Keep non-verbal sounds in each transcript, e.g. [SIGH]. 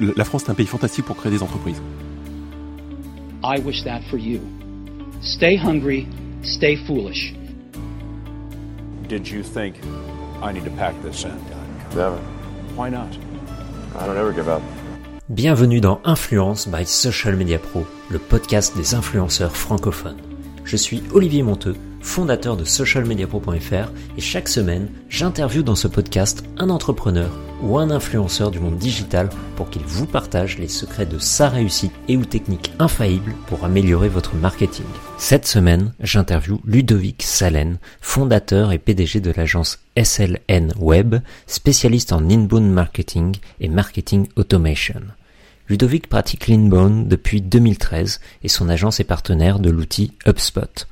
La France est un pays fantastique pour créer des entreprises. I wish that for you. Stay hungry, stay foolish. Did you think I need to pack this in? Never. Why not? I don't ever give up. Bienvenue dans Influence by Social Media Pro, le podcast des influenceurs francophones. Je suis Olivier Monteux, fondateur de socialmediapro.fr et chaque semaine, j'interviewe dans ce podcast un entrepreneur ou un influenceur du monde digital pour qu'il vous partage les secrets de sa réussite et ou techniques infaillibles pour améliorer votre marketing. Cette semaine, j'interviewe Ludovic Salen, fondateur et PDG de l'agence SLN Web, spécialiste en inbound marketing et marketing automation. Ludovic pratique l'inbound depuis 2013 et son agence est partenaire de l'outil HubSpot.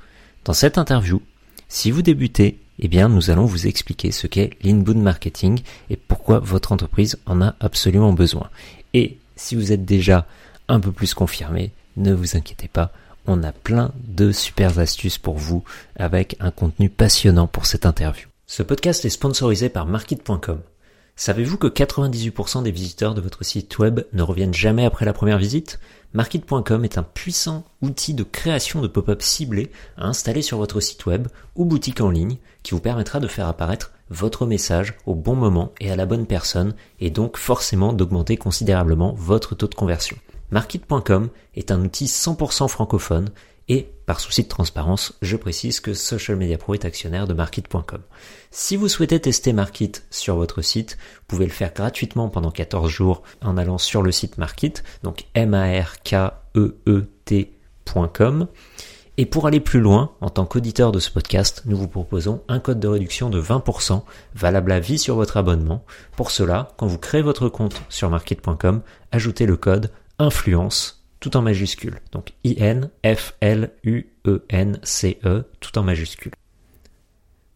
Dans cette interview, si vous débutez, eh bien, nous allons vous expliquer ce qu'est l'inbound marketing et pourquoi votre entreprise en a absolument besoin. Et si vous êtes déjà un peu plus confirmé, ne vous inquiétez pas, on a plein de super astuces pour vous avec un contenu passionnant pour cette interview. Ce podcast est sponsorisé par Market.com. Savez-vous que 98% des visiteurs de votre site web ne reviennent jamais après la première visite? Market.com est un puissant outil de création de pop-up ciblés à installer sur votre site web ou boutique en ligne qui vous permettra de faire apparaître votre message au bon moment et à la bonne personne et donc forcément d'augmenter considérablement votre taux de conversion. Market.com est un outil 100% francophone et par souci de transparence, je précise que Social Media Pro est actionnaire de Market.com. Si vous souhaitez tester Market sur votre site, vous pouvez le faire gratuitement pendant 14 jours en allant sur le site Market, donc m e e. Et pour aller plus loin, en tant qu'auditeur de ce podcast, nous vous proposons un code de réduction de 20% valable à vie sur votre abonnement. Pour cela, quand vous créez votre compte sur market.com, ajoutez le code influence tout en majuscule. Donc I-N-F-L-U-E-N-C-E, tout en majuscule.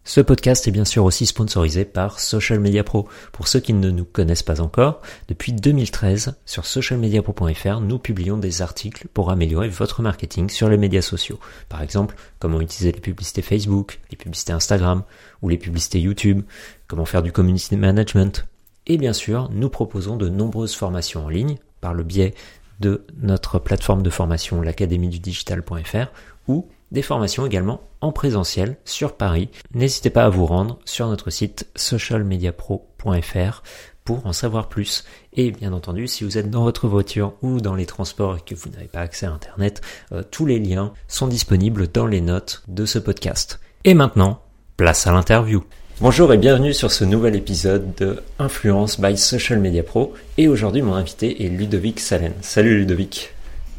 Ce podcast est bien sûr aussi sponsorisé par Social Media Pro. Pour ceux qui ne nous connaissent pas encore, depuis 2013, sur socialmediapro.fr, nous publions des articles pour améliorer votre marketing sur les médias sociaux. Par exemple, comment utiliser les publicités Facebook, les publicités Instagram ou les publicités YouTube, comment faire du community management. Et bien sûr, nous proposons de nombreuses formations en ligne par le biais de notre plateforme de formation l'académie du digital.fr ou des formations également en présentiel sur Paris. N'hésitez pas à vous rendre sur notre site socialmediapro.fr pour en savoir plus. Et bien entendu, si vous êtes dans votre voiture ou dans les transports et que vous n'avez pas accès à Internet, euh, tous les liens sont disponibles dans les notes de ce podcast. Et maintenant, place à l'interview. Bonjour et bienvenue sur ce nouvel épisode de Influence by Social Media Pro. Et aujourd'hui, mon invité est Ludovic Salen. Salut Ludovic.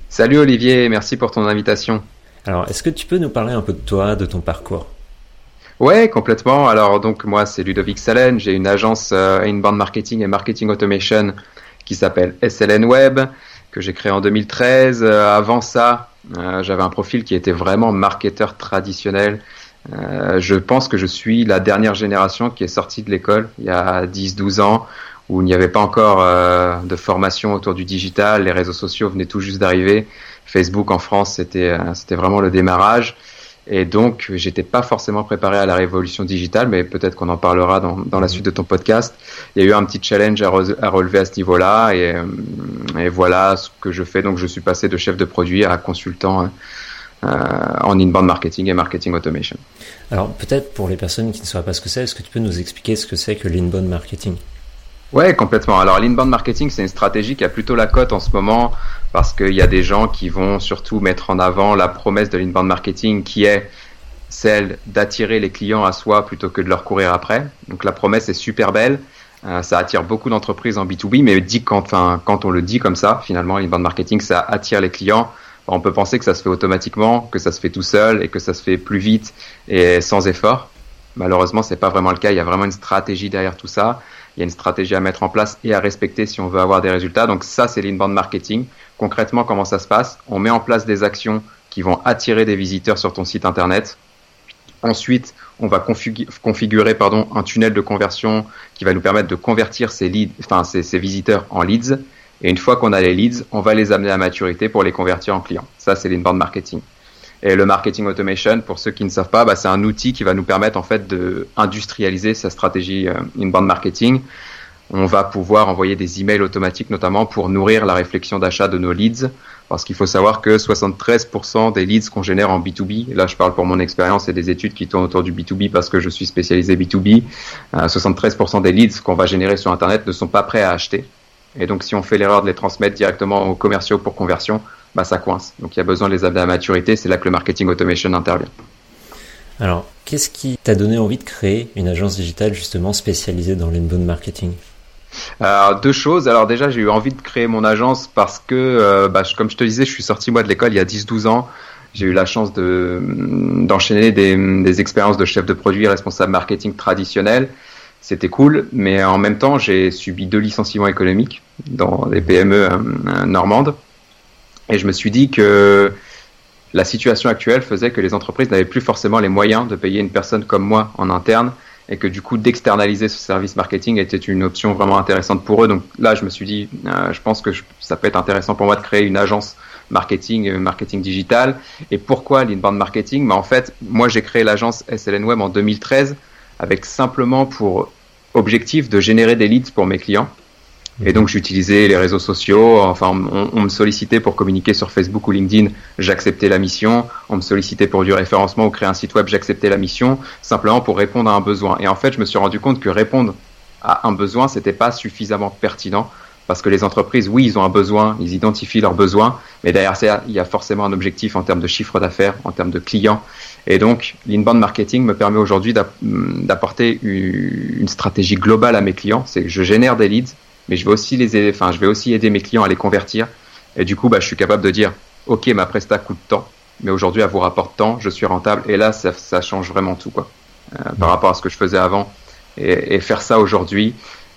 Salut Olivier, merci pour ton invitation. Alors, est-ce que tu peux nous parler un peu de toi, de ton parcours? Ouais, complètement. Alors, donc, moi, c'est Ludovic Salen. J'ai une agence euh, inbound marketing et marketing automation qui s'appelle SLN Web, que j'ai créée en 2013. Euh, avant ça, euh, j'avais un profil qui était vraiment marketeur traditionnel euh, je pense que je suis la dernière génération qui est sortie de l'école il y a 10-12 ans où il n'y avait pas encore euh, de formation autour du digital, les réseaux sociaux venaient tout juste d'arriver. Facebook en France, c'était euh, c'était vraiment le démarrage. Et donc, j'étais pas forcément préparé à la révolution digitale, mais peut-être qu'on en parlera dans, dans la suite de ton podcast. Il y a eu un petit challenge à, à relever à ce niveau-là, et, et, voilà ce que je fais. Donc, je suis passé de chef de produit à consultant euh, en inbound marketing et marketing automation. Alors peut-être pour les personnes qui ne savent pas ce que c'est, est-ce que tu peux nous expliquer ce que c'est que l'inbound marketing? Ouais, complètement. Alors l'inbound marketing, c'est une stratégie qui a plutôt la cote en ce moment parce qu'il y a des gens qui vont surtout mettre en avant la promesse de l'inbound marketing qui est celle d'attirer les clients à soi plutôt que de leur courir après. Donc la promesse est super belle. Euh, ça attire beaucoup d'entreprises en B2B, mais dit quand, quand on le dit comme ça, finalement, l'inbound marketing, ça attire les clients on peut penser que ça se fait automatiquement, que ça se fait tout seul et que ça se fait plus vite et sans effort. Malheureusement, c'est pas vraiment le cas. Il y a vraiment une stratégie derrière tout ça. Il y a une stratégie à mettre en place et à respecter si on veut avoir des résultats. Donc ça, c'est l'inbound marketing. Concrètement, comment ça se passe? On met en place des actions qui vont attirer des visiteurs sur ton site internet. Ensuite, on va configurer pardon, un tunnel de conversion qui va nous permettre de convertir ces, leads, enfin, ces, ces visiteurs en leads. Et une fois qu'on a les leads, on va les amener à maturité pour les convertir en clients. Ça, c'est l'inbound marketing. Et le marketing automation, pour ceux qui ne savent pas, bah, c'est un outil qui va nous permettre en fait de industrialiser sa stratégie euh, inbound marketing. on va pouvoir envoyer des emails automatiques notamment pour nourrir la réflexion d'achat de nos leads. Parce qu'il faut savoir que 73% des leads qu'on génère en B2B, là je parle pour mon expérience et des études qui tournent autour du B2B parce que je suis spécialisé B2B, 73% des leads qu'on va générer sur Internet ne sont pas prêts à acheter. Et donc si on fait l'erreur de les transmettre directement aux commerciaux pour conversion, bah ça coince. Donc il y a besoin de les amener à maturité, c'est là que le marketing automation intervient. Alors, qu'est-ce qui t'a donné envie de créer une agence digitale justement spécialisée dans l'inbound marketing? Alors, deux choses. Alors déjà, j'ai eu envie de créer mon agence parce que, euh, bah, comme je te disais, je suis sorti moi de l'école il y a 10-12 ans. J'ai eu la chance de d'enchaîner des, des expériences de chef de produit, responsable marketing traditionnel. C'était cool, mais en même temps, j'ai subi deux licenciements économiques dans des PME euh, normandes. Et je me suis dit que la situation actuelle faisait que les entreprises n'avaient plus forcément les moyens de payer une personne comme moi en interne et que du coup d'externaliser ce service marketing était une option vraiment intéressante pour eux. Donc là, je me suis dit, euh, je pense que ça peut être intéressant pour moi de créer une agence marketing, euh, marketing digital. Et pourquoi l'inbound marketing? Mais en fait, moi j'ai créé l'agence SLN Web en 2013 avec simplement pour objectif de générer des leads pour mes clients. Et donc j'utilisais les réseaux sociaux, enfin on, me sollicitait pour communiquer sur Facebook ou LinkedIn, j'acceptais la mission, on me sollicitait pour du référencement ou créer un site web, j'acceptais la mission, simplement pour répondre à un besoin. Et en fait je me suis rendu compte que répondre à un besoin, c'était pas suffisamment pertinent. Parce que les entreprises, oui, ils ont un besoin, ils identifient leurs besoins, mais derrière ça, il y a forcément un objectif en termes de chiffre d'affaires, en termes de clients. Et donc, l'inbound marketing me permet aujourd'hui d'apporter une stratégie globale à mes clients. C'est que je génère des leads, mais je vais aussi les aider, enfin, je vais aussi aider mes clients à les convertir. Et du coup, bah, je suis capable de dire, OK, ma presta coûte tant, mais aujourd'hui, elle vous rapporte tant, je suis rentable. Et là, ça, ça change vraiment tout, quoi, euh, par rapport à ce que je faisais avant. Et, et faire ça aujourd'hui,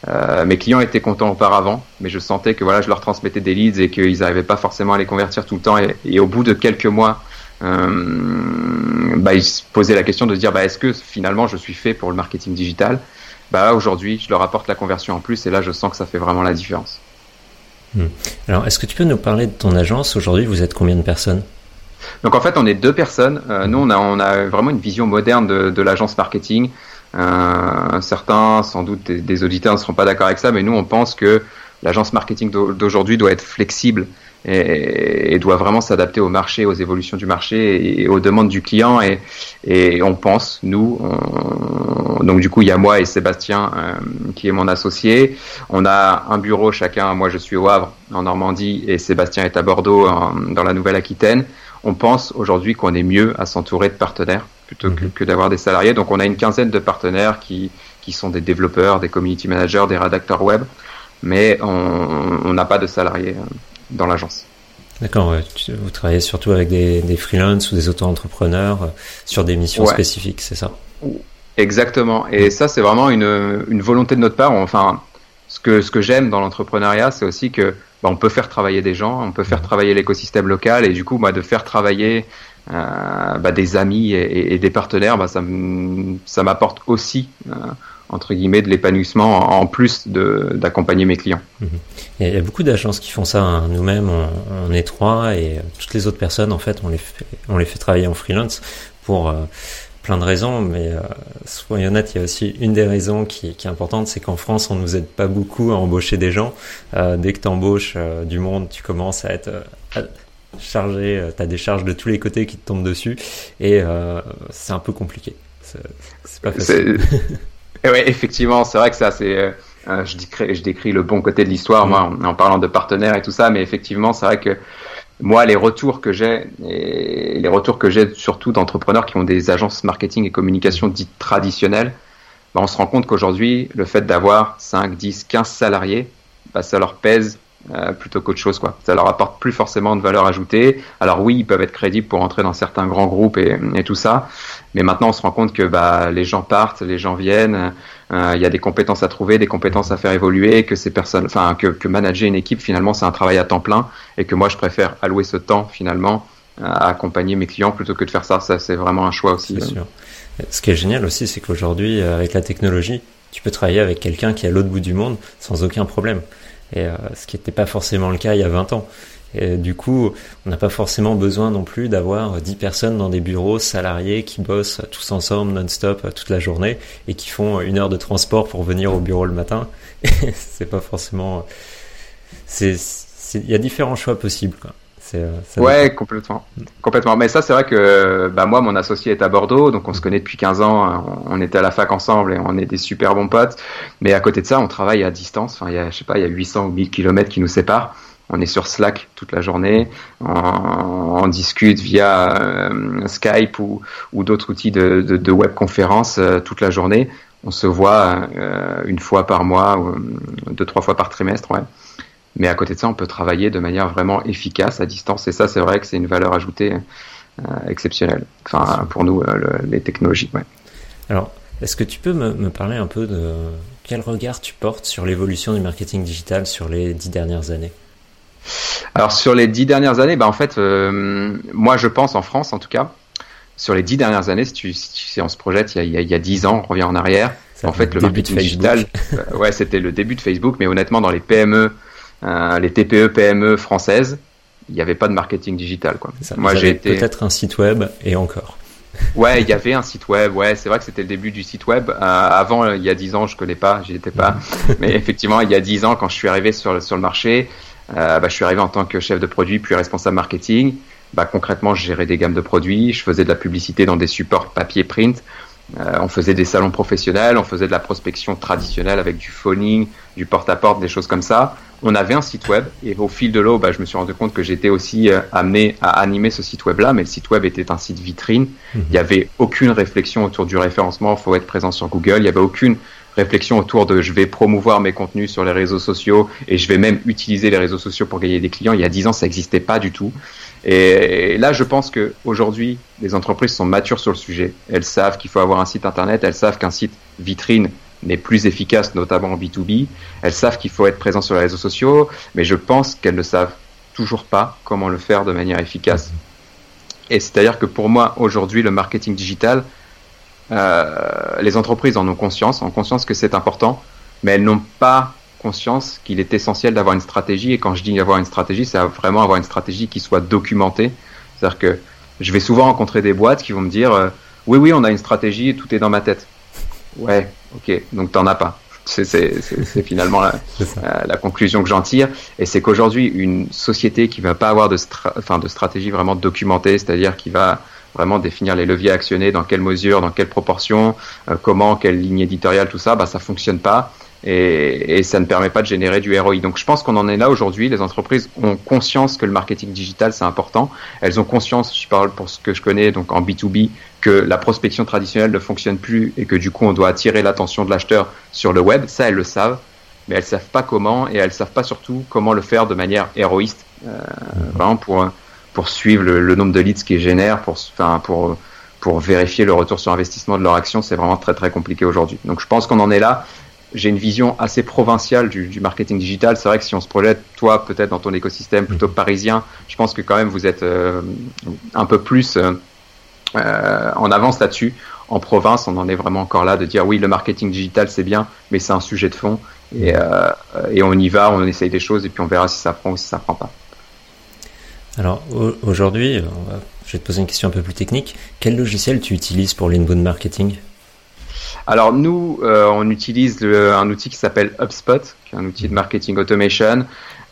euh, mes clients étaient contents auparavant, mais je sentais que voilà, je leur transmettais des leads et qu'ils n'arrivaient pas forcément à les convertir tout le temps. Et, et au bout de quelques mois, euh, bah, ils se posaient la question de dire, bah, est-ce que finalement je suis fait pour le marketing digital? Bah aujourd'hui, je leur apporte la conversion en plus et là, je sens que ça fait vraiment la différence. Hmm. Alors, est-ce que tu peux nous parler de ton agence Aujourd'hui, vous êtes combien de personnes? Donc, en fait, on est deux personnes. Euh, nous, on a, on a vraiment une vision moderne de, de l'agence marketing. Euh, certains, sans doute, des, des auditeurs ne seront pas d'accord avec ça, mais nous, on pense que l'agence marketing d'aujourd'hui doit être flexible et, et doit vraiment s'adapter au marché, aux évolutions du marché et, aux demandes du client. Et, et on pense, nous, on, donc du coup, il y a moi et Sébastien euh, qui est mon associé. On a un bureau chacun. Moi, je suis au Havre, en Normandie, et Sébastien est à Bordeaux, en, dans la Nouvelle-Aquitaine. On pense aujourd'hui qu'on est mieux à s'entourer de partenaires plutôt que, que d'avoir des salariés. Donc, on a une quinzaine de partenaires qui, qui sont des développeurs, des community managers, des rédacteurs web, mais on n'a pas de salariés dans l'agence. D'accord, ouais. vous travaillez surtout avec des, des freelances ou des auto-entrepreneurs euh, sur des missions Ouais. spécifiques, c'est ça? Exactement. Et ça, c'est vraiment une, une volonté de notre part. Enfin, ce que, ce que j'aime dans l'entrepreneuriat, c'est aussi que bah, on peut faire travailler des gens, on peut faire travailler l'écosystème local, et du coup, bah, de faire travailler euh, bah, des amis et, des partenaires, bah, ça m'apporte aussi euh, entre guillemets de l'épanouissement en plus de d'accompagner mes clients. Il y a- il y a beaucoup d'agences qui font ça. hein. Nous-mêmes, on, on est trois et euh, toutes les autres personnes, en fait, on les fait, on les fait travailler en freelance pour euh, plein de raisons. Mais euh, soyons honnêtes, il y a aussi une des raisons qui, qui est importante, c'est qu'en France, on nous aide pas beaucoup à embaucher des gens. Euh, dès que tu embauches du monde, tu commences à être euh, à- chargé, tu as des charges de tous les côtés qui te tombent dessus et euh, c'est un peu compliqué. C'est pas facile. Et effectivement, c'est vrai que ça, c'est. euh, euh, je, décris, le bon côté de l'histoire, moi, en, parlant de partenaires et tout ça, mais effectivement, c'est vrai que moi, les retours que j'ai, et les retours que j'ai surtout d'entrepreneurs qui ont des agences marketing et communication dites traditionnelles, bah, on se rend compte qu'aujourd'hui, le fait d'avoir 5, 10, 15 salariés, bah, ça leur pèse euh, plutôt qu'autre chose. Quoi. Ça leur apporte plus forcément de valeur ajoutée. Alors oui, ils peuvent être crédibles pour entrer dans certains grands groupes et, tout ça, mais maintenant on se rend compte que bah, les gens partent, les gens viennent, euh, il y a des compétences à trouver, des compétences à faire évoluer, que ces personnes, enfin que, manager une équipe finalement c'est un travail à temps plein et que moi je préfère allouer ce temps finalement à accompagner mes clients plutôt que de faire ça. Ça c'est vraiment un choix aussi. Sûr. Ce qui est génial aussi, c'est qu'aujourd'hui, euh, avec la technologie, tu peux travailler avec quelqu'un qui est à l'autre bout du monde sans aucun problème. Et euh, ce qui n'était pas forcément le cas il y a 20 ans. Et du coup, on n'a pas forcément besoin non plus d'avoir 10 personnes dans des bureaux salariés qui bossent tous ensemble non-stop toute la journée et qui font une heure de transport pour venir au bureau le matin. [LAUGHS] c'est pas forcément. Il y a différents choix possibles. Quoi. Euh, ouais, complètement, complètement. Mais ça, c'est vrai que bah, moi, mon associé est à Bordeaux, donc on se connaît depuis 15 ans. On était à la fac ensemble et on est des super bons potes. Mais à côté de ça, on travaille à distance. Enfin, il y a, je sais pas, il y a 800 ou 1000 kilomètres qui nous séparent. On est sur Slack toute la journée, on, discute via euh, Skype ou, ou d'autres outils de, de, de webconférence euh, toute la journée. On se voit une fois par mois, ou deux trois fois par trimestre, ouais. Mais à côté de ça, on peut travailler de manière vraiment efficace à distance. Et ça, c'est vrai que c'est une valeur ajoutée euh, exceptionnelle. Enfin, pour nous, euh, les technologies. Ouais. Alors, est-ce que tu peux me, me, parler un peu de quel regard tu portes sur l'évolution du marketing digital sur les dix dernières années? Alors, sur les dix dernières années, bah, en fait, euh, moi, je pense en France, en tout cas, sur les dix dernières années, si, tu, si on se projette il y, a, dix ans, on revient en arrière, en fait, le marketing digital, ouais, c'était le début de Facebook, mais honnêtement, dans les PME, euh, les TPE, PME françaises, il n'y avait pas de marketing digital. Quoi. Moi, j'ai été peut-être un site web et encore. Ouais, il y avait un site web. Ouais, c'est vrai que c'était le début du site web. Euh, avant, il y a dix ans, je connais pas, j'y étais pas. [LAUGHS] Mais effectivement, il y a dix ans, quand je suis arrivé sur sur le marché, euh, bah, je suis arrivé en tant que chef de produit puis responsable marketing. Bah, concrètement, je gérais des gammes de produits, je faisais de la publicité dans des supports papier print. Euh, on faisait des salons professionnels, on faisait de la prospection traditionnelle avec du phoning, du porte-à-porte, des choses comme ça. On avait un site web et au fil de l'eau, bah, je me suis rendu compte que j'étais aussi euh, amené à animer ce site web-là, mais le site web était un site vitrine. Mhm. Il n'y avait aucune réflexion autour du référencement, il faut être présent sur Google. Il n'y avait aucune réflexion autour de je vais promouvoir mes contenus sur les réseaux sociaux et je vais même utiliser les réseaux sociaux pour gagner des clients. Il y a dix ans, ça n'existait pas du tout. Et là, je pense que aujourd'hui, les entreprises sont matures sur le sujet. Elles savent qu'il faut avoir un site internet, elles savent qu'un site vitrine n'est plus efficace, notamment en B2B. Elles savent qu'il faut être présent sur les réseaux sociaux, mais je pense qu'elles ne savent toujours pas comment le faire de manière efficace. Et c'est-à-dire que pour moi, aujourd'hui, le marketing digital, euh, les entreprises en ont conscience, ont conscience que c'est important, mais elles n'ont pas conscience qu'il est essentiel d'avoir une stratégie. Et quand je dis avoir une stratégie, c'est vraiment avoir une stratégie qui soit documentée. C'est-à-dire que je vais souvent rencontrer des boîtes qui vont me dire euh, Oui, oui, on a une stratégie, tout est dans ma tête. Ouais, ok, donc t'en as pas. C'est finalement [LAUGHS] la, la, conclusion que j'en tire. Et c'est qu'aujourd'hui, une société qui va pas avoir de, enfin, de stratégie vraiment documentée, c'est-à-dire qui va vraiment définir les leviers actionnés, dans quelle mesure, dans quelle proportion, euh, comment, quelle ligne éditoriale, tout ça, bah, ça fonctionne pas et, ça ne permet pas de générer du ROI. Donc je pense qu'on en est là aujourd'hui. Les entreprises ont conscience que le marketing digital c'est important. Elles ont conscience, je parle pour ce que je connais, donc en B2B, que la prospection traditionnelle ne fonctionne plus et que du coup on doit attirer l'attention de l'acheteur sur le web. Ça elles le savent, mais elles savent pas comment et elles savent pas surtout comment le faire de manière héroïste, euh, vraiment pour pour suivre le, le nombre de leads qu'ils génèrent, pour enfin pour pour vérifier le retour sur investissement de leur action, c'est vraiment très très compliqué aujourd'hui. Donc je pense qu'on en est là j'ai une vision assez provinciale du, du marketing digital. C'est vrai que si on se projette, toi, peut-être dans ton écosystème plutôt mm. parisien, je pense que quand même vous êtes euh, un peu plus euh, euh, en avance là-dessus. En province, on en est vraiment encore là de dire oui, le marketing digital c'est bien, mais c'est un sujet de fond et, euh, et on y va, on essaye des choses et puis on verra si ça prend ou si ça prend pas. Alors aujourd'hui, je vais te poser une question un peu plus technique. Quel logiciel tu utilises pour l'inbound marketing? Alors nous, euh, on utilise un outil qui s'appelle HubSpot, qui est un outil de marketing automation.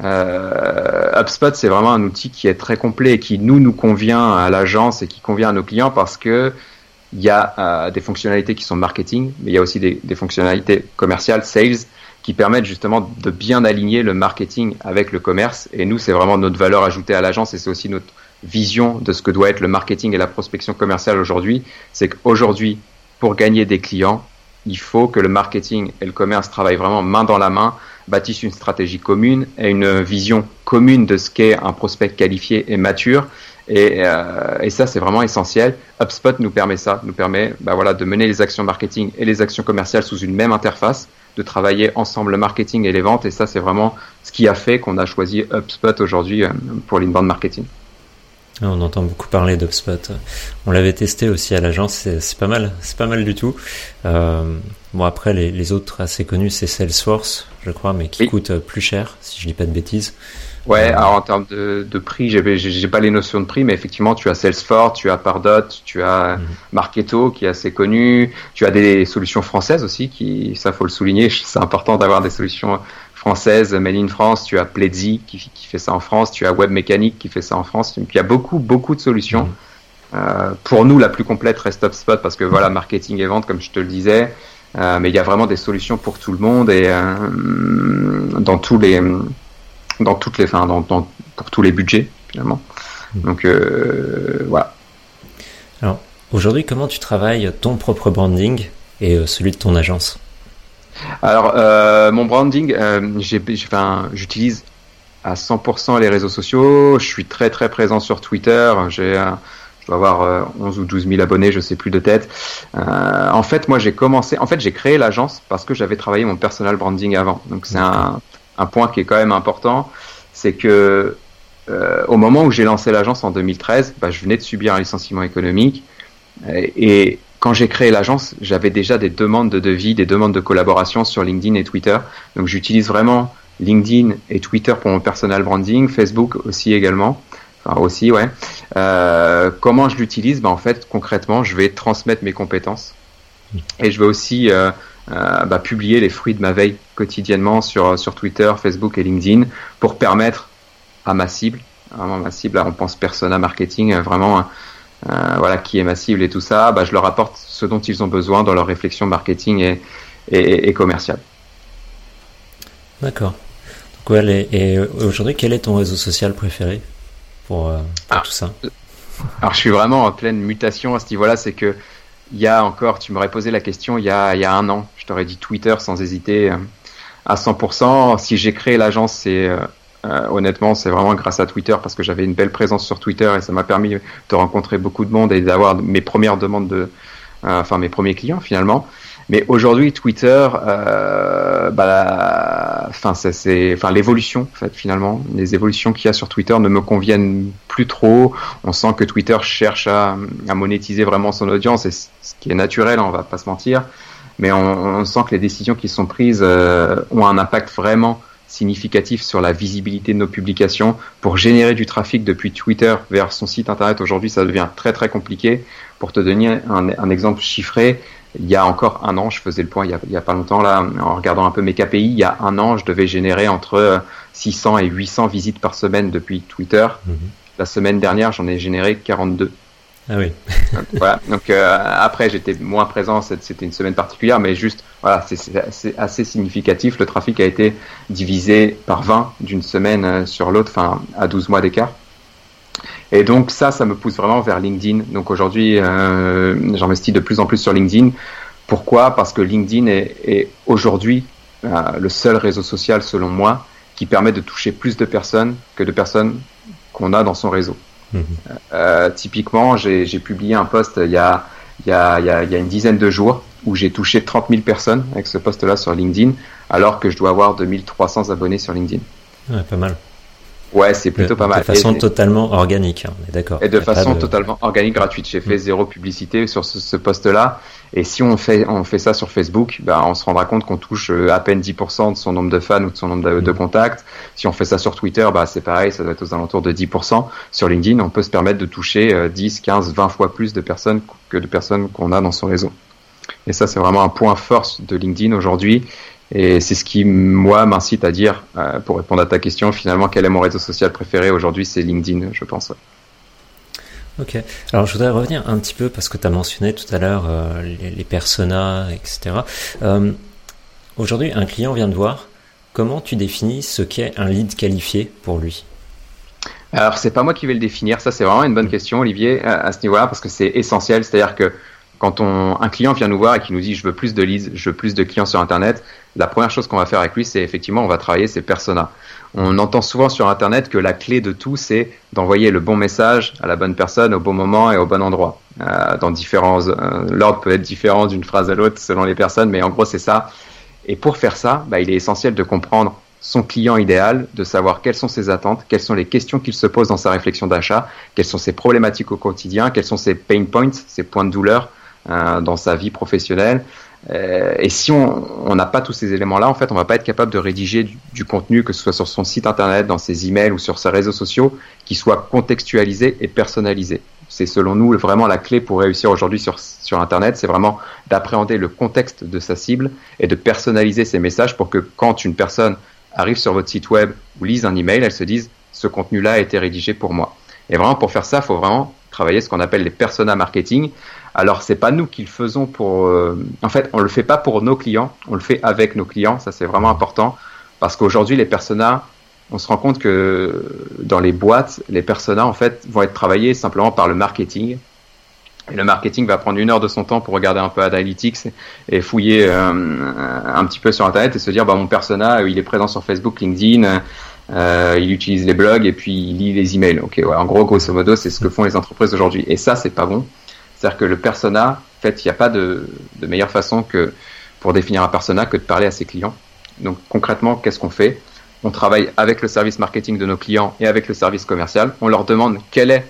Euh, HubSpot, c'est vraiment un outil qui est très complet et qui nous nous convient à l'agence et qui convient à nos clients parce que il y a euh, des fonctionnalités qui sont marketing, mais il y a aussi des, des, fonctionnalités commerciales, sales, qui permettent justement de bien aligner le marketing avec le commerce. Et nous, c'est vraiment notre valeur ajoutée à l'agence et c'est aussi notre vision de ce que doit être le marketing et la prospection commerciale aujourd'hui. C'est qu'aujourd'hui, pour gagner des clients, il faut que le marketing et le commerce travaillent vraiment main dans la main, bâtissent une stratégie commune et une vision commune de ce qu'est un prospect qualifié et mature. Et, euh, ça, c'est vraiment essentiel. HubSpot nous permet ça, nous permet bah de mener les actions marketing et les actions commerciales sous une même interface, de travailler ensemble le marketing et les ventes. Et ça, c'est vraiment ce qui a fait qu'on a choisi HubSpot aujourd'hui euh, pour l'inbound marketing. Ah, on entend beaucoup parler d'UpSpot. On l'avait testé aussi à l'agence, c'est pas mal, c'est pas mal du tout. Euh, bon après les, autres assez connus c'est Salesforce, je crois, mais qui coûte plus cher si je dis pas de bêtises. Ouais, alors en termes de, de prix, j'ai pas les notions de prix, mais effectivement, tu as Salesforce, tu as Pardot, tu as mhm. Marketo qui est assez connu, tu as des solutions françaises aussi, qui ça faut le souligner, c'est important d'avoir des solutions françaises, Made in France, tu as Pledzi qui, qui, fait ça en France, tu as Web Mécanique qui fait ça en France, il y a beaucoup beaucoup de solutions. Mhm. Euh, pour nous, la plus complète reste HubSpot parce que voilà, marketing et vente, comme je te le disais, euh, mais il y a vraiment des solutions pour tout le monde et euh, dans tous les dans toutes les, enfin, dans, pour tous les budgets finalement. Hmm. Donc voilà. Alors aujourd'hui, comment tu travailles ton propre branding et celui de ton agence? Alors euh, mon branding, enfin, j'utilise à 100% les réseaux sociaux. Je suis très très présent sur Twitter. J'ai je dois avoir 11 ou 12 000 abonnés, je sais plus de tête. en fait, moi, j'ai commencé. En fait, j'ai créé l'agence parce que j'avais travaillé mon personal branding avant. Donc, c'est un, un point qui est quand même important, c'est que euh, au moment où j'ai lancé l'agence en 2013, bah, je venais de subir un licenciement économique et, quand j'ai créé l'agence, j'avais déjà des demandes de devis, des demandes de collaboration sur LinkedIn et Twitter. Donc j'utilise vraiment LinkedIn et Twitter pour mon personal branding, Facebook aussi également. Enfin aussi, ouais. Euh, comment je l'utilise? Bah, En fait, concrètement, je vais transmettre mes compétences. Et je vais aussi euh, euh, bah, publier les fruits de ma veille quotidiennement sur, sur Twitter, Facebook et LinkedIn pour permettre à ma cible, vraiment ma cible, on pense persona marketing, vraiment euh, voilà qui est ma cible et tout ça, bah, je leur apporte ce dont ils ont besoin dans leur réflexion marketing et, et, commerciale. D'accord. et aujourd'hui, quel est ton réseau social préféré pour, ah. tout ça? Alors, je suis vraiment en pleine mutation à ce niveau-là. C'est que il y a encore, tu m'aurais posé la question il y a, il y a un an, je t'aurais dit Twitter sans hésiter euh, à 100%. Si j'ai créé l'agence, c'est euh, euh, honnêtement, c'est vraiment grâce à Twitter parce que j'avais une belle présence sur Twitter et ça m'a permis de rencontrer beaucoup de monde et d'avoir mes premières demandes de, enfin mes premiers clients finalement. Mais aujourd'hui, Twitter, euh, bah, enfin, c'est, enfin, l'évolution, en fait, finalement, les évolutions qu'il y a sur Twitter ne me conviennent plus trop. On sent que Twitter cherche à, monétiser vraiment son audience, et ce qui est naturel, on va pas se mentir. Mais on, on sent que les décisions qui sont prises euh, ont un impact vraiment significatif sur la visibilité de nos publications. Pour générer du trafic depuis Twitter vers son site internet, aujourd'hui, ça devient très très compliqué. Pour te donner un, un exemple chiffré, il y a encore un an, je faisais le point il y a, pas longtemps là, en regardant un peu mes KPI, il y a un an, je devais générer entre 600 et 800 visites par semaine depuis Twitter. Mhm. La semaine dernière, j'en ai généré 42. Ah voilà. Donc euh, après, j'étais moins présent, c'était une semaine particulière, mais juste, voilà, c'est assez significatif. Le trafic a été divisé par 20 d'une semaine euh, sur l'autre, enfin à 12 mois d'écart. Et donc ça, ça me pousse vraiment vers LinkedIn. Donc aujourd'hui, euh, j'investis de plus en plus sur LinkedIn. Pourquoi? Parce que LinkedIn est, aujourd'hui le seul réseau social, selon moi, qui permet de toucher plus de personnes que de personnes qu'on a dans son réseau. Euh, typiquement, j'ai publié un post il y, a, une dizaine de jours où j'ai touché 30 000 personnes avec ce post-là sur LinkedIn, alors que je dois avoir 2300 abonnés sur LinkedIn. Pas mal. Ouais, c'est plutôt pas mal. De façon totalement organique, hein, d'accord. Et de façon totalement organique, gratuite. J'ai fait mm. zéro publicité sur ce, ce poste-là. Et si on fait, on fait ça sur Facebook, ben, on se rendra compte qu'on touche euh, à peine 10% de son nombre de fans ou de son nombre de, mm. contacts. Si on fait ça sur Twitter, bah, c'est pareil, ça doit être aux alentours de 10%. Sur LinkedIn, on peut se permettre de toucher 10, 15, 20 fois plus de personnes que de personnes qu'on a dans son réseau. Et ça, c'est vraiment un point fort de LinkedIn aujourd'hui. Et c'est ce qui, moi, m'incite à dire, euh, pour répondre à ta question, finalement, quel est mon réseau social préféré aujourd'hui C'est LinkedIn, je pense. Ok. Alors, je voudrais revenir un petit peu parce que tu as mentionné tout à l'heure euh, les, les, personas, etc. Euh, aujourd'hui, un client vient de voir. Comment tu définis ce qu'est un lead qualifié pour lui? Alors, c'est pas moi qui vais le définir. Ça, c'est vraiment une bonne question, Olivier, à ce niveau-là, parce que c'est essentiel. C'est-à-dire que quand on, un client vient nous voir et qui nous dit je veux plus de leads, je veux plus de clients sur Internet, la première chose qu'on va faire avec lui, c'est effectivement on va travailler ses personas. On entend souvent sur Internet que la clé de tout, c'est d'envoyer le bon message à la bonne personne au bon moment et au bon endroit. Euh, dans différents, euh, l'ordre peut être différent d'une phrase à l'autre selon les personnes, mais en gros c'est ça. Et pour faire ça, bah, il est essentiel de comprendre son client idéal, de savoir quelles sont ses attentes, quelles sont les questions qu'il se pose dans sa réflexion d'achat, quelles sont ses problématiques au quotidien, quels sont ses pain points, ses points de douleur dans sa vie professionnelle. Euh, et si on n'a pas tous ces éléments-là, en fait, on va pas être capable de rédiger du, contenu, que ce soit sur son site internet, dans ses emails ou sur ses réseaux sociaux, qui soit contextualisé et personnalisé. C'est selon nous vraiment la clé pour réussir aujourd'hui sur, sur Internet, c'est vraiment d'appréhender le contexte de sa cible et de personnaliser ses messages pour que quand une personne arrive sur votre site web ou lise un email, elle se dise ce contenu-là a été rédigé pour moi. Et vraiment pour faire ça, il faut vraiment travailler ce qu'on appelle les personas marketing. Alors c'est pas nous qui le faisons pour, euh, en fait, on le fait pas pour nos clients, on le fait avec nos clients. Ça c'est vraiment important parce qu'aujourd'hui les personas, on se rend compte que dans les boîtes, les personas en fait vont être travaillés simplement par le marketing. Et le marketing va prendre une heure de son temps pour regarder un peu Analytics et fouiller euh, un petit peu sur Internet et se dire bah mon persona il est présent sur Facebook, LinkedIn, euh, il utilise les blogs et puis il lit les emails. Ok, en gros grosso modo c'est ce que font les entreprises aujourd'hui. Et ça c'est pas bon. C'est-à-dire que le persona, en fait, il n'y a pas de, meilleure façon que pour définir un persona que de parler à ses clients. Donc concrètement, qu'est-ce qu'on fait? On travaille avec le service marketing de nos clients et avec le service commercial. On leur demande quel est,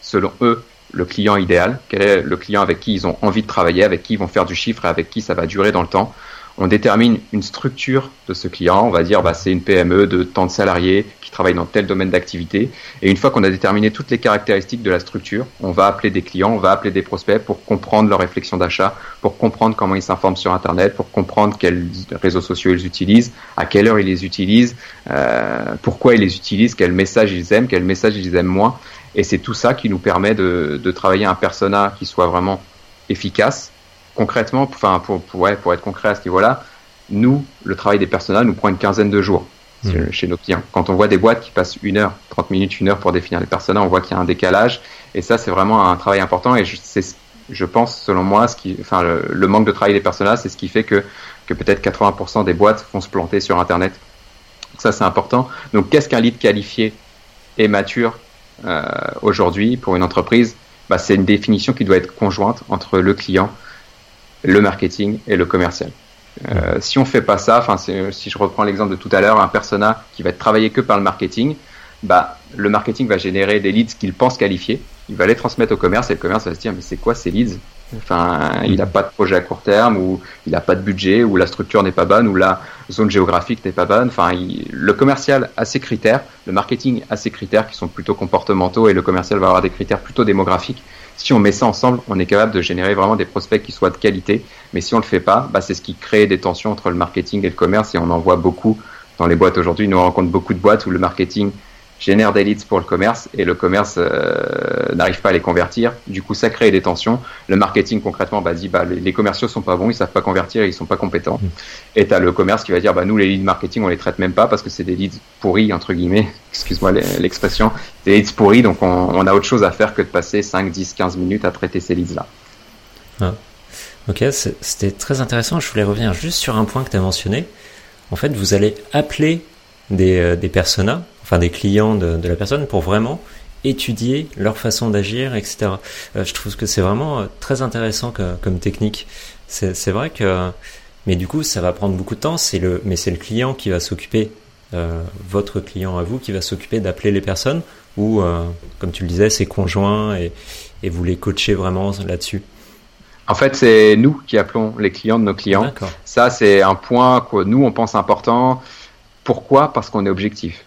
selon eux, le client idéal, quel est le client avec qui ils ont envie de travailler, avec qui ils vont faire du chiffre et avec qui ça va durer dans le temps. On détermine une structure de ce client, on va dire bah, c'est une PME de tant de salariés travaillent dans tel domaine d'activité. Et une fois qu'on a déterminé toutes les caractéristiques de la structure, on va appeler des clients, on va appeler des prospects pour comprendre leur réflexion d'achat, pour comprendre comment ils s'informent sur Internet, pour comprendre quels réseaux sociaux ils utilisent, à quelle heure ils les utilisent, euh, pourquoi ils les utilisent, quels messages ils aiment, quels messages ils aiment moins. Et c'est tout ça qui nous permet de, travailler un persona qui soit vraiment efficace. Concrètement, enfin pour, pour être concret à ce niveau-là, nous, le travail des personas nous prend une quinzaine de jours mmh. chez nos clients. Quand on voit des boîtes qui passent une heure, 30 minutes, une heure pour définir les personas, on voit qu'il y a un décalage. Et ça, c'est vraiment un travail important. Et c'est, je pense, selon moi, ce qui, enfin, le, le manque de travail des personas, c'est ce qui fait que, que peut-être 80% des boîtes vont se planter sur Internet. Ça, c'est important. Donc, qu'est-ce qu'un lead qualifié et mature euh, aujourd'hui pour une entreprise, bah, c'est une définition qui doit être conjointe entre le client, le marketing et le commercial. Euh, si on fait pas ça, enfin si je reprends l'exemple de tout à l'heure, un persona qui va être travaillé que par le marketing, bah le marketing va générer des leads qu'il pense qualifiés, il va les transmettre au commerce et le commerce va se dire mais c'est quoi ces leads? Enfin, il n'a pas de projet à court terme, ou il n'a pas de budget, ou la structure n'est pas bonne, ou la zone géographique n'est pas bonne. Enfin, il, le commercial a ses critères, le marketing a ses critères qui sont plutôt comportementaux, et le commercial va avoir des critères plutôt démographiques. Si on met ça ensemble, on est capable de générer vraiment des prospects qui soient de qualité. Mais si on le fait pas, bah, c'est ce qui crée des tensions entre le marketing et le commerce, et on en voit beaucoup dans les boîtes aujourd'hui. Nous on rencontre beaucoup de boîtes où le marketing génère des leads pour le commerce et le commerce euh, n'arrive pas à les convertir. Du coup, ça crée des tensions. Le marketing concrètement bah, dit bah, les, les, commerciaux sont pas bons, ils savent pas convertir, ils sont pas compétents. Mmh. Et tu as le commerce qui va dire bah, nous les leads marketing on les traite même pas parce que c'est des leads pourris entre guillemets. [LAUGHS] Excuse-moi l'expression, des leads pourris donc on, on, a autre chose à faire que de passer 5, 10, 15 minutes à traiter ces leads là. Ah. Ok, c'était très intéressant. Je voulais revenir juste sur un point que tu as mentionné. En fait, vous allez appeler des, euh, des personas enfin des clients de, de, la personne pour vraiment étudier leur façon d'agir, etc. Euh, je trouve que c'est vraiment euh, très intéressant que, comme technique. C'est vrai que, mais du coup, ça va prendre beaucoup de temps. C'est le, mais c'est le client qui va s'occuper, euh, votre client à vous, qui va s'occuper d'appeler les personnes ou, comme tu le disais, c'est conjoint et, et vous les coachez vraiment là-dessus. En fait, c'est nous qui appelons les clients de nos clients. Ça, c'est un point que nous, on pense important. Pourquoi? Parce qu'on est objectif.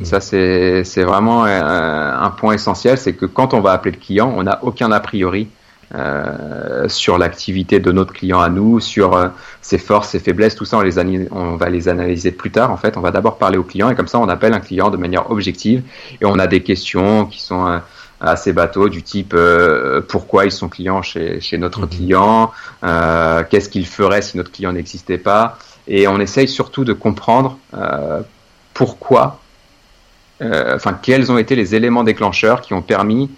Et ça, c'est vraiment un, un, point essentiel, c'est que quand on va appeler le client, on n'a aucun a priori euh, sur l'activité de notre client à nous, sur euh, ses forces, ses faiblesses, tout ça, on, les on va les analyser plus tard. En fait, on va d'abord parler au client et comme ça, on appelle un client de manière objective et on a des questions qui sont euh, assez bateaux du type euh, pourquoi ils sont clients chez, chez notre mmh. client, euh, qu'est-ce qu'ils feraient si notre client n'existait pas, et on essaye surtout de comprendre pourquoi euh, enfin, quels ont été les éléments déclencheurs qui ont permis,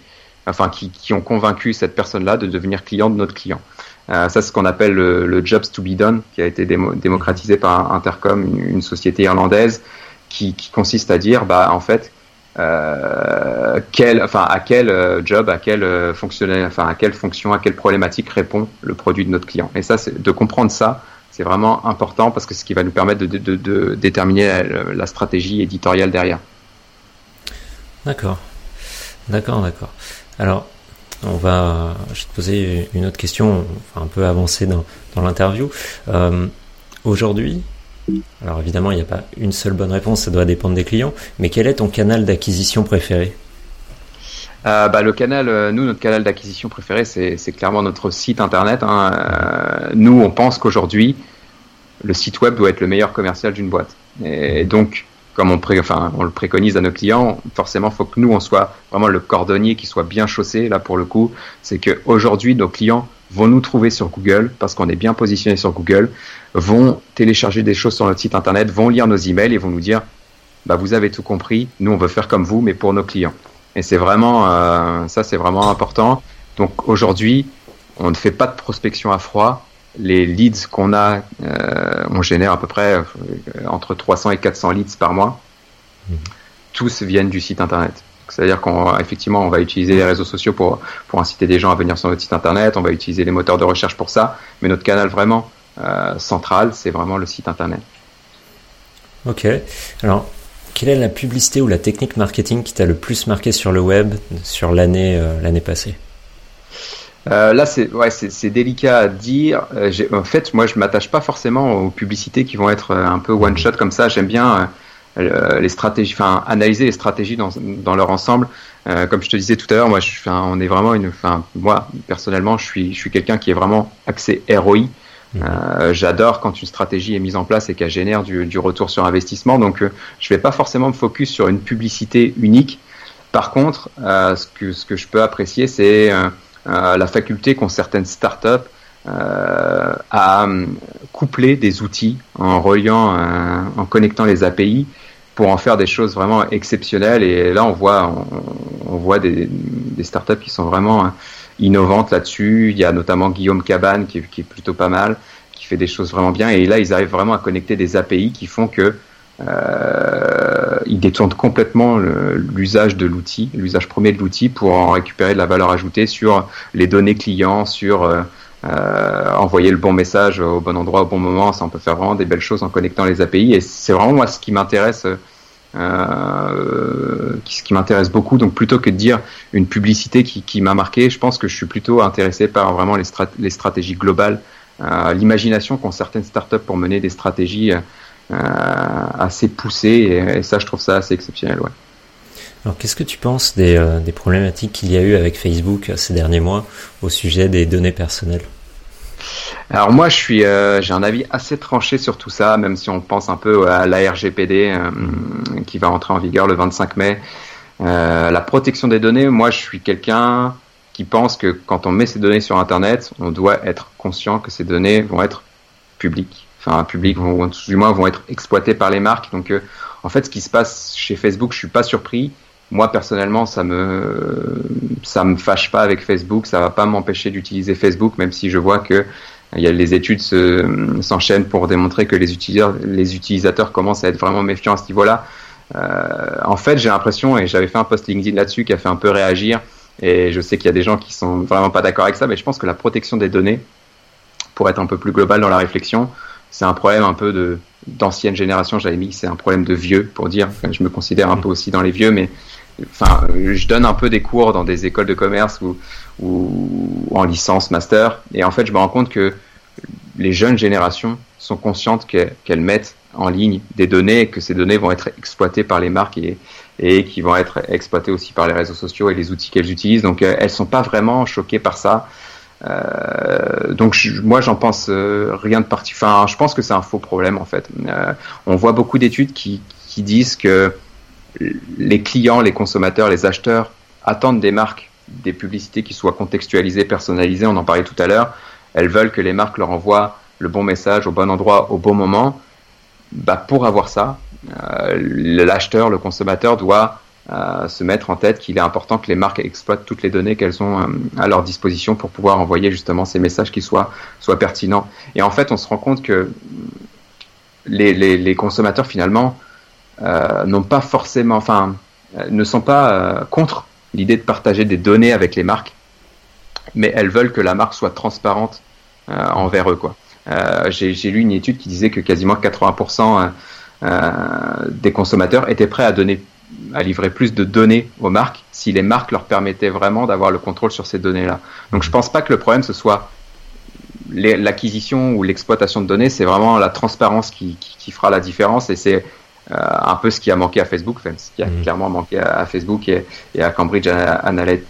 enfin, qui, qui ont convaincu cette personne-là de devenir client de notre client? Euh, ça, c'est ce qu'on appelle le, le, Jobs to be done, qui a été démo, démocratisé par Intercom, une, société irlandaise, qui, qui, consiste à dire, bah, en fait, euh, quel, enfin, à quel euh, job, à quel fonctionnel, enfin, à quelle fonction, à quelle problématique répond le produit de notre client. Et ça, c'est de comprendre ça c'est vraiment important parce que c'est ce qui va nous permettre de, de, de déterminer la, stratégie éditoriale derrière. D'accord, d'accord, d'accord. Alors, on va, je vais te poser une autre question, un peu avancée dans, l'interview. Euh, Aujourd'hui, alors évidemment, il n'y a pas une seule bonne réponse, ça doit dépendre des clients, mais quel est ton canal d'acquisition préféré? Euh, bah, le canal, euh, nous, notre canal d'acquisition préféré, c'est clairement notre site internet. Hein. Euh, nous, on pense qu'aujourd'hui, le site web doit être le meilleur commercial d'une boîte. Et donc, comme on, le préconise à nos clients, forcément, il faut que nous, on soit vraiment le cordonnier qui soit bien chaussé. Là, pour le coup, c'est qu'aujourd'hui, nos clients vont nous trouver sur Google parce qu'on est bien positionné sur Google, vont télécharger des choses sur notre site internet, vont lire nos emails et vont nous dire bah vous avez tout compris, nous on veut faire comme vous mais pour nos clients. Et c'est vraiment euh, ça c'est vraiment important. Donc aujourd'hui, on ne fait pas de prospection à froid. Les leads qu'on a, euh, on génère à peu près euh, entre 300 et 400 leads par mois. Mmh. Tous viennent du site internet. C'est-à-dire qu'effectivement, on, va utiliser les réseaux sociaux pour, pour inciter des gens à venir sur notre site internet, on va utiliser les moteurs de recherche pour ça, mais notre canal vraiment euh, central, c'est vraiment le site internet. Ok. Alors, quelle est la publicité ou la technique marketing qui t'a le plus marqué sur le web sur l'année euh, l'année passée? Euh, là, c'est ouais, c'est délicat à dire. Euh, en fait, moi, je m'attache pas forcément aux publicités qui vont être un peu one shot comme ça. J'aime bien euh, les stratégies, enfin analyser les stratégies dans, dans leur ensemble. Euh, comme je te disais tout à l'heure, moi, je, on est vraiment une, enfin moi personnellement, je suis, je suis quelqu'un qui est vraiment axé ROI. Euh, J'adore quand une stratégie est mise en place et qu'elle génère du, du, retour sur investissement. Donc, euh, je vais pas forcément me focus sur une publicité unique. Par contre, euh, ce, que, ce que je peux apprécier, c'est la faculté qu'ont certaines startups euh, à coupler des outils en reliant, en connectant les API pour en faire des choses vraiment exceptionnelles. Et là, on voit, on, on voit des, des, startups qui sont vraiment innovantes là-dessus. Il y a notamment Guillaume Cabane qui, qui, est plutôt pas mal, qui fait des choses vraiment bien. Et là, ils arrivent vraiment à connecter des API qui font que euh, ils détournent complètement l'usage de l'outil, l'usage premier de l'outil pour en récupérer de la valeur ajoutée sur les données clients, sur euh, euh, envoyer le bon message au bon endroit au bon moment, ça on peut faire vraiment des belles choses en connectant les API et c'est vraiment moi ce qui m'intéresse euh, ce qui m'intéresse beaucoup. Donc plutôt que de dire une publicité qui, m'a marqué je pense que je suis plutôt intéressé par vraiment les, strat les stratégies globales euh, l'imagination qu'ont certaines startups pour mener des stratégies euh, assez poussées et, et, ça je trouve ça assez exceptionnel ouais. Alors, qu'est-ce que tu penses des, euh, des problématiques qu'il y a eu avec Facebook euh, ces derniers mois au sujet des données personnelles? Alors moi, je suis, euh, j'ai un avis assez tranché sur tout ça, même si on pense un peu à la RGPD euh, qui va entrer en vigueur le 25 mai. Euh, la protection des données, moi, je suis quelqu'un qui pense que quand on met ces données sur Internet, on doit être conscient que ces données vont être publiques, enfin publiques, vont, du moins vont être exploitées par les marques. Donc, euh, en fait, ce qui se passe chez Facebook, je suis pas surpris. Moi personnellement ça me ça me fâche pas avec Facebook. Ça va pas m'empêcher d'utiliser Facebook même si je vois que il y a les études s'enchaînent pour démontrer que les utilisateurs les utilisateurs commencent à être vraiment méfiants à ce niveau-là. Euh, en fait j'ai l'impression et j'avais fait un post LinkedIn là-dessus qui a fait un peu réagir et je sais qu'il y a des gens qui sont vraiment pas d'accord avec ça mais je pense que la protection des données pour être un peu plus global dans la réflexion c'est un problème un peu de d'ancienne génération j'avais mis c'est un problème de vieux pour dire je me considère un peu aussi dans les vieux mais enfin, je donne un peu des cours dans des écoles de commerce ou, ou en licence, master, et en fait, je me rends compte que les jeunes générations sont conscientes qu'elles mettent en ligne des données et que ces données vont être exploitées par les marques et, et qui vont être exploitées aussi par les réseaux sociaux et les outils qu'elles utilisent. Donc, euh, elles sont pas vraiment choquées par ça. Euh, donc je, moi j'en pense euh, rien de particulier. Enfin, je pense que c'est un faux problème en fait. Euh, on voit beaucoup d'études qui, qui disent que les clients, les consommateurs, les acheteurs attendent des marques des publicités qui soient contextualisées, personnalisées, on en parlait tout à l'heure. Elles veulent que les marques leur envoient le bon message au bon endroit, au bon moment. Bah, pour avoir ça, euh, l'acheteur, le consommateur doit se mettre en tête qu'il est important que les marques exploitent toutes les données qu'elles ont euh, à leur disposition pour pouvoir envoyer justement ces messages qui soient, soient pertinents. Et en fait, on se rend compte que les, les, consommateurs finalement euh, n'ont pas forcément, enfin, euh, ne sont pas contre l'idée de partager des données avec les marques, mais elles veulent que la marque soit transparente envers eux, quoi. j'ai lu une étude qui disait que quasiment 80% des consommateurs étaient prêts à donner à livrer plus de données aux marques si les marques leur permettaient vraiment d'avoir le contrôle sur ces données-là. Donc je pense pas que le problème ce soit l'acquisition ou l'exploitation de données, c'est vraiment la transparence qui, qui, fera la différence et c'est euh, un peu ce qui a manqué à Facebook, enfin, ce qui a mmh. clairement manqué à, Facebook et, et, à Cambridge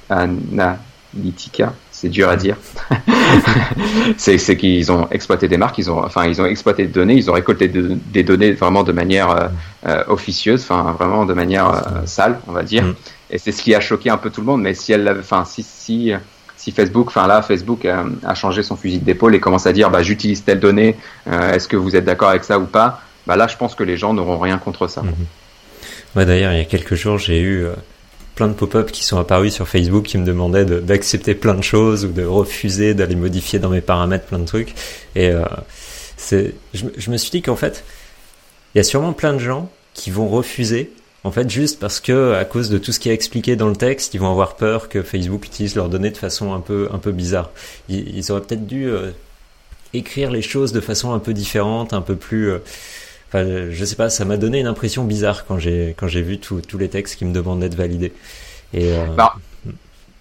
Analytica c'est dur à dire. [LAUGHS] c'est qu'ils ont exploité des marques, ils ont, enfin, ils ont exploité des données, ils ont récolté des données vraiment de manière euh, euh, officieuse, enfin, vraiment de manière euh, sale, on va dire. Mm. Et c'est ce qui a choqué un peu tout le monde. Mais si elle, enfin, si, si, si Facebook, enfin là, Facebook a, changé son fusil d'épaule et commence à dire, bah, j'utilise telle donnée, est-ce que vous êtes d'accord avec ça ou pas? Bah là, je pense que les gens n'auront rien contre ça. Mm-hmm. Ouais, d'ailleurs, il y a quelques jours, j'ai eu plein de pop-up qui sont apparus sur Facebook qui me demandaient d'accepter plein de choses ou de refuser d'aller modifier dans mes paramètres plein de trucs. Et euh, c'est, je, me suis dit qu'en fait, il y a sûrement plein de gens qui vont refuser, en fait, juste parce que à cause de tout ce qui est expliqué dans le texte, ils vont avoir peur que Facebook utilise leurs données de façon un peu un peu bizarre. Ils, auraient peut-être dû euh, écrire les choses de façon un peu différente, un peu plus euh, Enfin, je sais pas, ça m'a donné une impression bizarre quand j'ai quand j'ai vu tous les textes qui me demandaient de valider. Et euh, bah,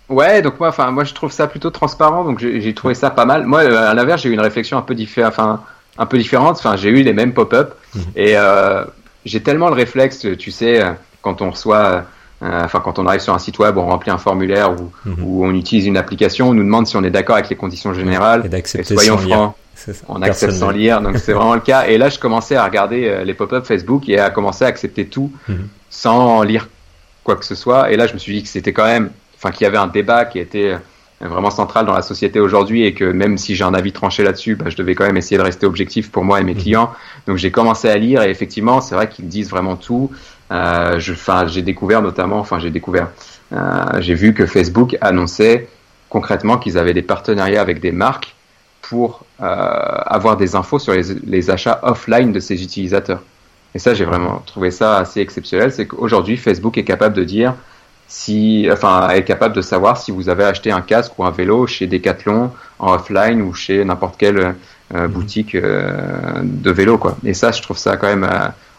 ouais, donc moi, enfin, moi je trouve ça plutôt transparent, donc j'ai trouvé ça pas mal. Moi, à l'inverse, j'ai eu une réflexion un peu différente, enfin, un peu différente. Enfin, j'ai eu les mêmes pop-up mhm. et euh, j'ai tellement le réflexe, tu sais, quand on reçoit. Euh, enfin, quand on arrive sur un site web, on remplit un formulaire ou, mhm. on utilise une application, on nous demande si on est d'accord avec les conditions générales. Et, et soyons francs, on accepte sans lire, donc c'est vraiment le cas. Et là, je commençais à regarder euh, les pop-up Facebook et à commencer à accepter tout mhm. sans lire quoi que ce soit. Et là, je me suis dit que c'était quand même, enfin, qu'il y avait un débat qui était euh, vraiment central dans la société aujourd'hui et que même si j'ai un avis tranché là-dessus, bah, je devais quand même essayer de rester objectif pour moi et mes mhm. clients. Donc j'ai commencé à lire et effectivement, c'est vrai qu'ils disent vraiment tout. Euh, j'ai découvert notamment, enfin, j'ai découvert, euh, j'ai vu que Facebook annonçait concrètement qu'ils avaient des partenariats avec des marques pour euh, avoir des infos sur les, achats offline de ses utilisateurs. Et ça, j'ai vraiment trouvé ça assez exceptionnel. C'est qu'aujourd'hui, Facebook est capable de dire si, enfin, est capable de savoir si vous avez acheté un casque ou un vélo chez Decathlon en offline ou chez n'importe quelle euh, mhm. boutique euh, de vélo, quoi. Et ça, je trouve ça quand même,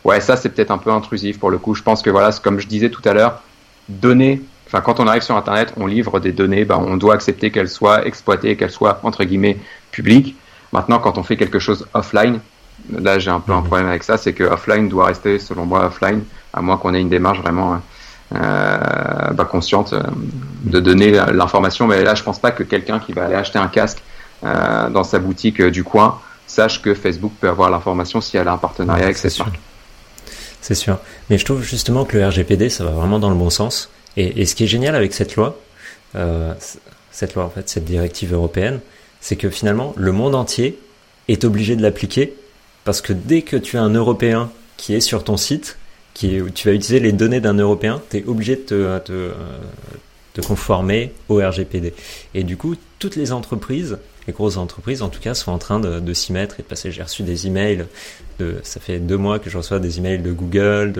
ouais, ça c'est peut-être un peu intrusif pour le coup. Je pense que voilà, comme je disais tout à l'heure, donner Enfin, quand on arrive sur Internet, on livre des données, ben, on doit accepter qu'elles soient exploitées, qu'elles soient entre guillemets publiques. Maintenant, quand on fait quelque chose offline, là j'ai un peu un mhm. problème avec ça, c'est que offline doit rester, selon moi, offline, à moins qu'on ait une démarche vraiment euh, bah, consciente euh, de donner l'information. Mais là, je pense pas que quelqu'un qui va aller acheter un casque euh, dans sa boutique euh, du coin sache que Facebook peut avoir l'information si elle a un partenariat avec cette marque. C'est sûr. Mais je trouve justement que le RGPD, ça va vraiment dans le bon sens. Et, ce qui est génial avec cette loi, euh, cette loi en fait, cette directive européenne, c'est que finalement le monde entier est obligé de l'appliquer parce que dès que tu as un Européen qui est sur ton site, qui est, tu vas utiliser les données d'un Européen, tu es obligé de te, te, te, conformer au RGPD. Et du coup, toutes les entreprises, les grosses entreprises en tout cas, sont en train de, de s'y mettre et de passer. J'ai reçu des emails, de, ça fait deux mois que je reçois des emails de Google,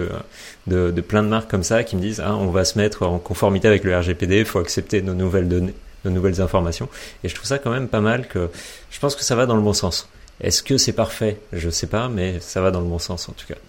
de, de, plein de marques comme ça qui me disent ah, on va se mettre en conformité avec le RGPD, il faut accepter nos nouvelles données de nouvelles informations. Et je trouve ça quand même pas mal que je pense que ça va dans le bon sens. Est-ce que c'est parfait? Je sais pas, mais ça va dans le bon sens en tout cas.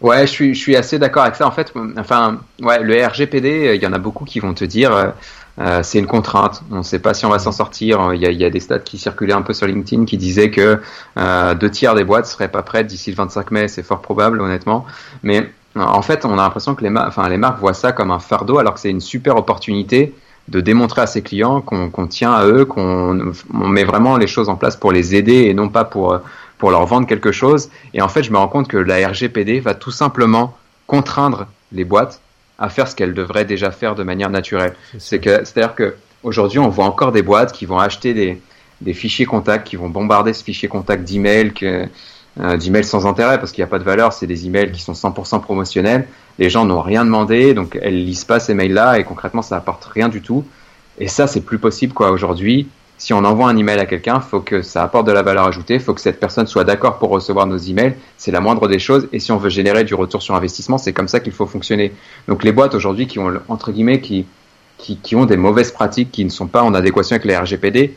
Ouais, je suis, je suis assez d'accord avec ça. En fait, enfin, ouais, le RGPD, il y en a beaucoup qui vont te dire, euh, c'est une contrainte. On ne sait pas si on va s'en sortir. Il y, a, il y, a, des stats qui circulaient un peu sur LinkedIn qui disaient que euh, deux tiers des boîtes seraient pas prêtes d'ici le 25 mai. C'est fort probable, honnêtement. Mais en fait, on a l'impression que les, les marques voient ça comme un fardeau, alors que c'est une super opportunité de démontrer à ses clients qu'on tient à eux, qu'on met vraiment les choses en place pour les aider et non pas pour, pour leur vendre quelque chose. Et en fait, je me rends compte que la RGPD va tout simplement contraindre les boîtes à faire ce qu'elles devraient déjà faire de manière naturelle. C'est que, c'est-à-dire que aujourd'hui, on voit encore des boîtes qui vont acheter des, des fichiers contacts, qui vont bombarder ce fichier contact d'emails que euh, d'emails sans intérêt parce qu'il n'y a pas de valeur, c'est des emails qui sont 100% promotionnels. Les gens n'ont rien demandé, donc elles lisent pas ces mails-là et concrètement ça apporte rien du tout. Et ça c'est plus possible quoi aujourd'hui. Si on envoie un email à quelqu'un, faut que ça apporte de la valeur ajoutée, faut que cette personne soit d'accord pour recevoir nos emails. C'est la moindre des choses. Et si on veut générer du retour sur investissement, c'est comme ça qu'il faut fonctionner. Donc les boîtes aujourd'hui qui ont entre guillemets qui, ont des mauvaises pratiques qui ne sont pas en adéquation avec les RGPD,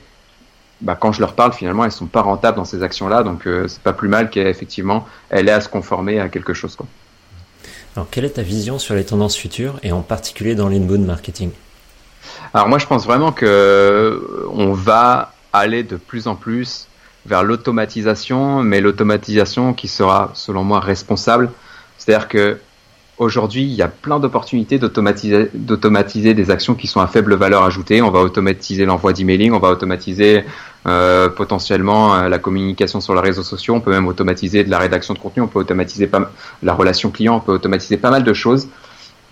bah, quand je leur parle, finalement, elles sont pas rentables dans ces actions-là, donc euh, c'est pas plus mal qu'effectivement elle ait à se conformer à quelque chose. Alors, quelle est ta vision sur les tendances futures et en particulier dans l'inbound marketing? Alors moi, je pense vraiment que on va aller de plus en plus vers l'automatisation, mais l'automatisation qui sera, selon moi, responsable. C'est-à-dire que Aujourd'hui, il y a plein d'opportunités d'automatiser, des actions qui sont à faible valeur ajoutée. On va automatiser l'envoi d'emailing, on va automatiser euh, potentiellement euh, la communication sur les réseaux sociaux, on peut même automatiser de la rédaction de contenu, on peut automatiser pas, la relation client, on peut automatiser pas mal de choses.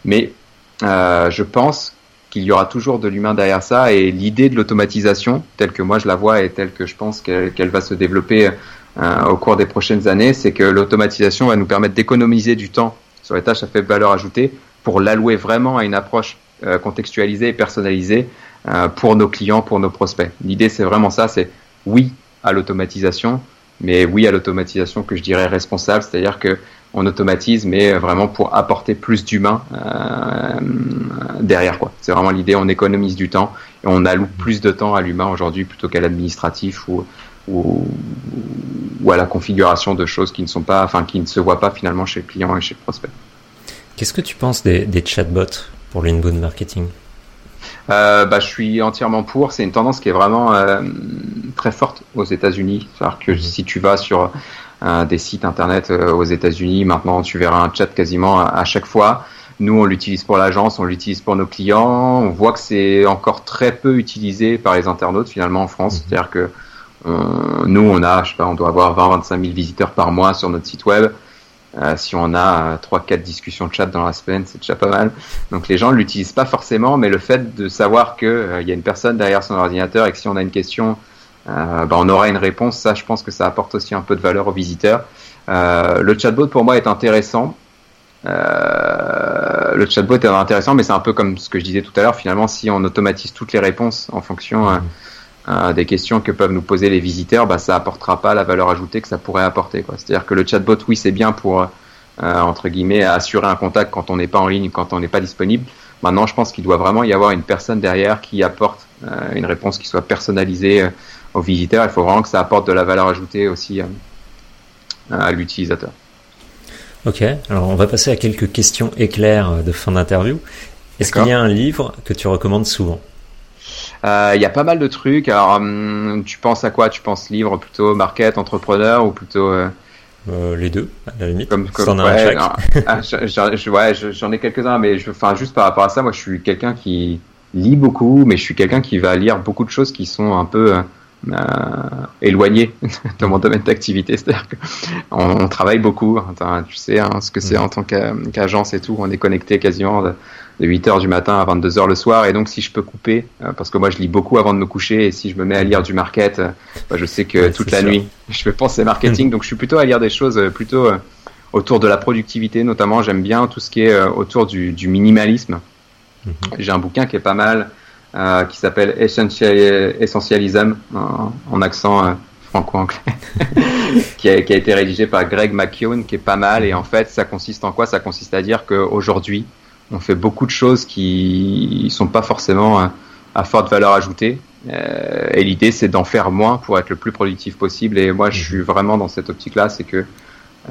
Mais euh, je pense qu'il y aura toujours de l'humain derrière ça et l'idée de l'automatisation, telle que moi je la vois et telle que je pense qu'elle, va se développer euh, au cours des prochaines années, c'est que l'automatisation va nous permettre d'économiser du temps sur les tâches à faible valeur ajoutée pour l'allouer vraiment à une approche euh, contextualisée et personnalisée euh, pour nos clients, pour nos prospects. L'idée, c'est vraiment ça, c'est oui à l'automatisation, mais oui à l'automatisation que je dirais responsable, c'est-à-dire que on automatise, mais vraiment pour apporter plus d'humain euh, derrière quoi. C'est vraiment l'idée, on économise du temps et on alloue plus de temps à l'humain aujourd'hui plutôt qu'à l'administratif ou, ou, ou à la configuration de choses qui ne sont pas, enfin, qui ne se voient pas finalement chez le client et chez le prospect. Qu'est-ce que tu penses des, des chatbots pour l'inbound marketing? Euh, bah, je suis entièrement pour. C'est une tendance qui est vraiment euh, très forte aux États-Unis. C'est-à-dire que si tu vas sur des sites internet euh, aux États-Unis, maintenant tu verras un chat quasiment à, à chaque fois. Nous, on l'utilise pour l'agence, on l'utilise pour nos clients. On voit que c'est encore très peu utilisé par les internautes finalement en France. Mm-hmm. C'est-à-dire que euh, nous, on a, je sais pas, on doit avoir 20-25 000 visiteurs par mois sur notre site web. Euh, si on a 3-4 discussions de chat dans la semaine, c'est déjà pas mal. Donc les gens ne l'utilisent pas forcément, mais le fait de savoir qu'il euh, y a une personne derrière son ordinateur et que si on a une question, euh, bah, on aura une réponse, ça je pense que ça apporte aussi un peu de valeur aux visiteurs. Euh, le chatbot pour moi est intéressant. le chatbot est intéressant, mais c'est un peu comme ce que je disais tout à l'heure. Finalement, si on automatise toutes les réponses en fonction euh, des questions que peuvent nous poser les visiteurs, bah, ça apportera pas la valeur ajoutée que ça pourrait apporter. C'est-à-dire que le chatbot, oui, c'est bien pour euh, entre guillemets assurer un contact quand on n'est pas en ligne, quand on n'est pas disponible. Maintenant, je pense qu'il doit vraiment y avoir une personne derrière qui apporte euh, une réponse qui soit personnalisée euh, aux visiteurs. Il faut vraiment que ça apporte de la valeur ajoutée aussi euh, à l'utilisateur. Ok, alors on va passer à quelques questions éclairs de fin d'interview. Est-ce qu'il y a un livre que tu recommandes souvent? Euh, il y a pas mal de trucs. Alors, hum, tu penses à quoi? Tu penses livre plutôt market, entrepreneur ou plutôt euh... Euh, les deux, à la limite. Comme, comme ouais, [LAUGHS] ah, j'en ai quelques-uns, mais je, enfin, juste par rapport à ça, moi, je suis quelqu'un qui lit beaucoup, mais je suis quelqu'un qui va lire beaucoup de choses qui sont un peu euh, éloignées [LAUGHS] de mon domaine d'activité. C'est-à-dire qu'on on travaille beaucoup. tu sais hein, ce que c'est en tant qu'agence et tout. On est connecté quasiment de 8 heures du matin à 22 heures le soir. Et donc, si je peux couper, euh, parce que moi, je lis beaucoup avant de me coucher, et si je me mets à lire du market, euh, bah, je sais que ouais, toute la sûr. nuit, [LAUGHS] je vais penser marketing. donc, je suis plutôt à lire des choses plutôt autour de la productivité, notamment. J'aime bien tout ce qui est autour du, du minimalisme. Mm -hmm. J'ai un bouquin qui est pas mal, euh, qui s'appelle Essentialism, en, en accent franco-anglais, [LAUGHS] qui, a, qui a été rédigé par Greg McKeown, qui est pas mal. Et en fait, ça consiste en quoi? Ça consiste à dire qu'aujourd'hui, on fait beaucoup de choses qui sont pas forcément à, à forte valeur ajoutée. Euh, et l'idée, c'est d'en faire moins pour être le plus productif possible. Et moi, je suis vraiment dans cette optique-là, c'est que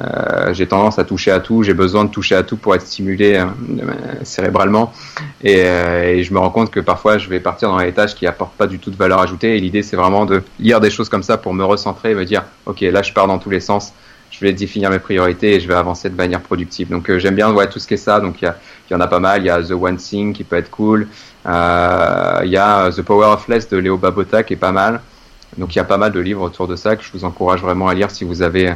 euh, j'ai tendance à toucher à tout, j'ai besoin de toucher à tout pour être stimulé euh, cérébralement. Et, euh, et, je me rends compte que parfois, je vais partir dans les tâches qui apportent pas du tout de valeur ajoutée. Et l'idée, c'est vraiment de lire des choses comme ça pour me recentrer et me dire, ok, là, je pars dans tous les sens je vais définir mes priorités et je vais avancer de manière productive. Donc euh, j'aime bien ouais, tout ce qui est ça. Donc il y, y, en a pas mal. Il y a The One Thing qui peut être cool. Il y a The Power of Less de Léo Babota qui est pas mal. Donc il y a pas mal de livres autour de ça que je vous encourage vraiment à lire si vous avez,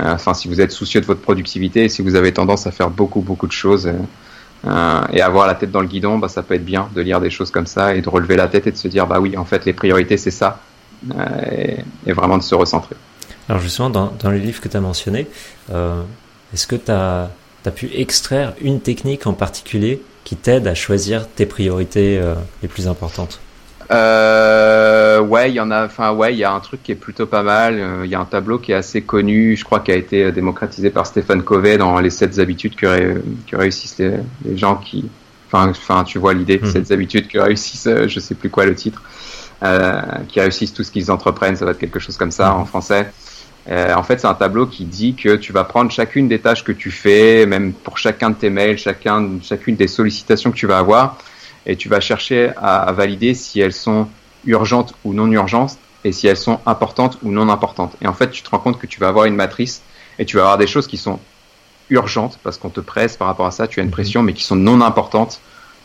enfin si vous êtes soucieux de votre productivité si vous avez tendance à faire beaucoup beaucoup de choses. Euh, et avoir la tête dans le guidon, bah, ça peut être bien de lire des choses comme ça et de relever la tête et de se dire bah oui en fait les priorités c'est ça euh, et, vraiment de se recentrer. Alors justement, dans, les livres que tu as mentionnés, euh, est-ce que tu as, pu extraire une technique en particulier qui t'aide à choisir tes priorités euh, les plus importantes? Euh, ouais, il y en a. Enfin, ouais, il y a un truc qui est plutôt pas mal. Il y a un tableau qui est assez connu, je crois, qui a été démocratisé par Stéphane Covey dans les 7 habitudes que, ré, que réussissent les, les, gens qui. Enfin, enfin, tu vois l'idée, mm -hmm. 7 habitudes que réussissent. Je sais plus quoi le titre. euh, qui réussissent tout ce qu'ils entreprennent, ça va être quelque chose comme ça en français. Euh, en fait, c'est un tableau qui dit que tu vas prendre chacune des tâches que tu fais, même pour chacun de tes mails, chacun, chacune des sollicitations que tu vas avoir, et tu vas chercher à, à valider si elles sont urgentes ou non urgentes, et si elles sont importantes ou non importantes. Et en fait, tu te rends compte que tu vas avoir une matrice, et tu vas avoir des choses qui sont urgentes, parce qu'on te presse par rapport à ça, tu as une pression, mais qui sont non importantes,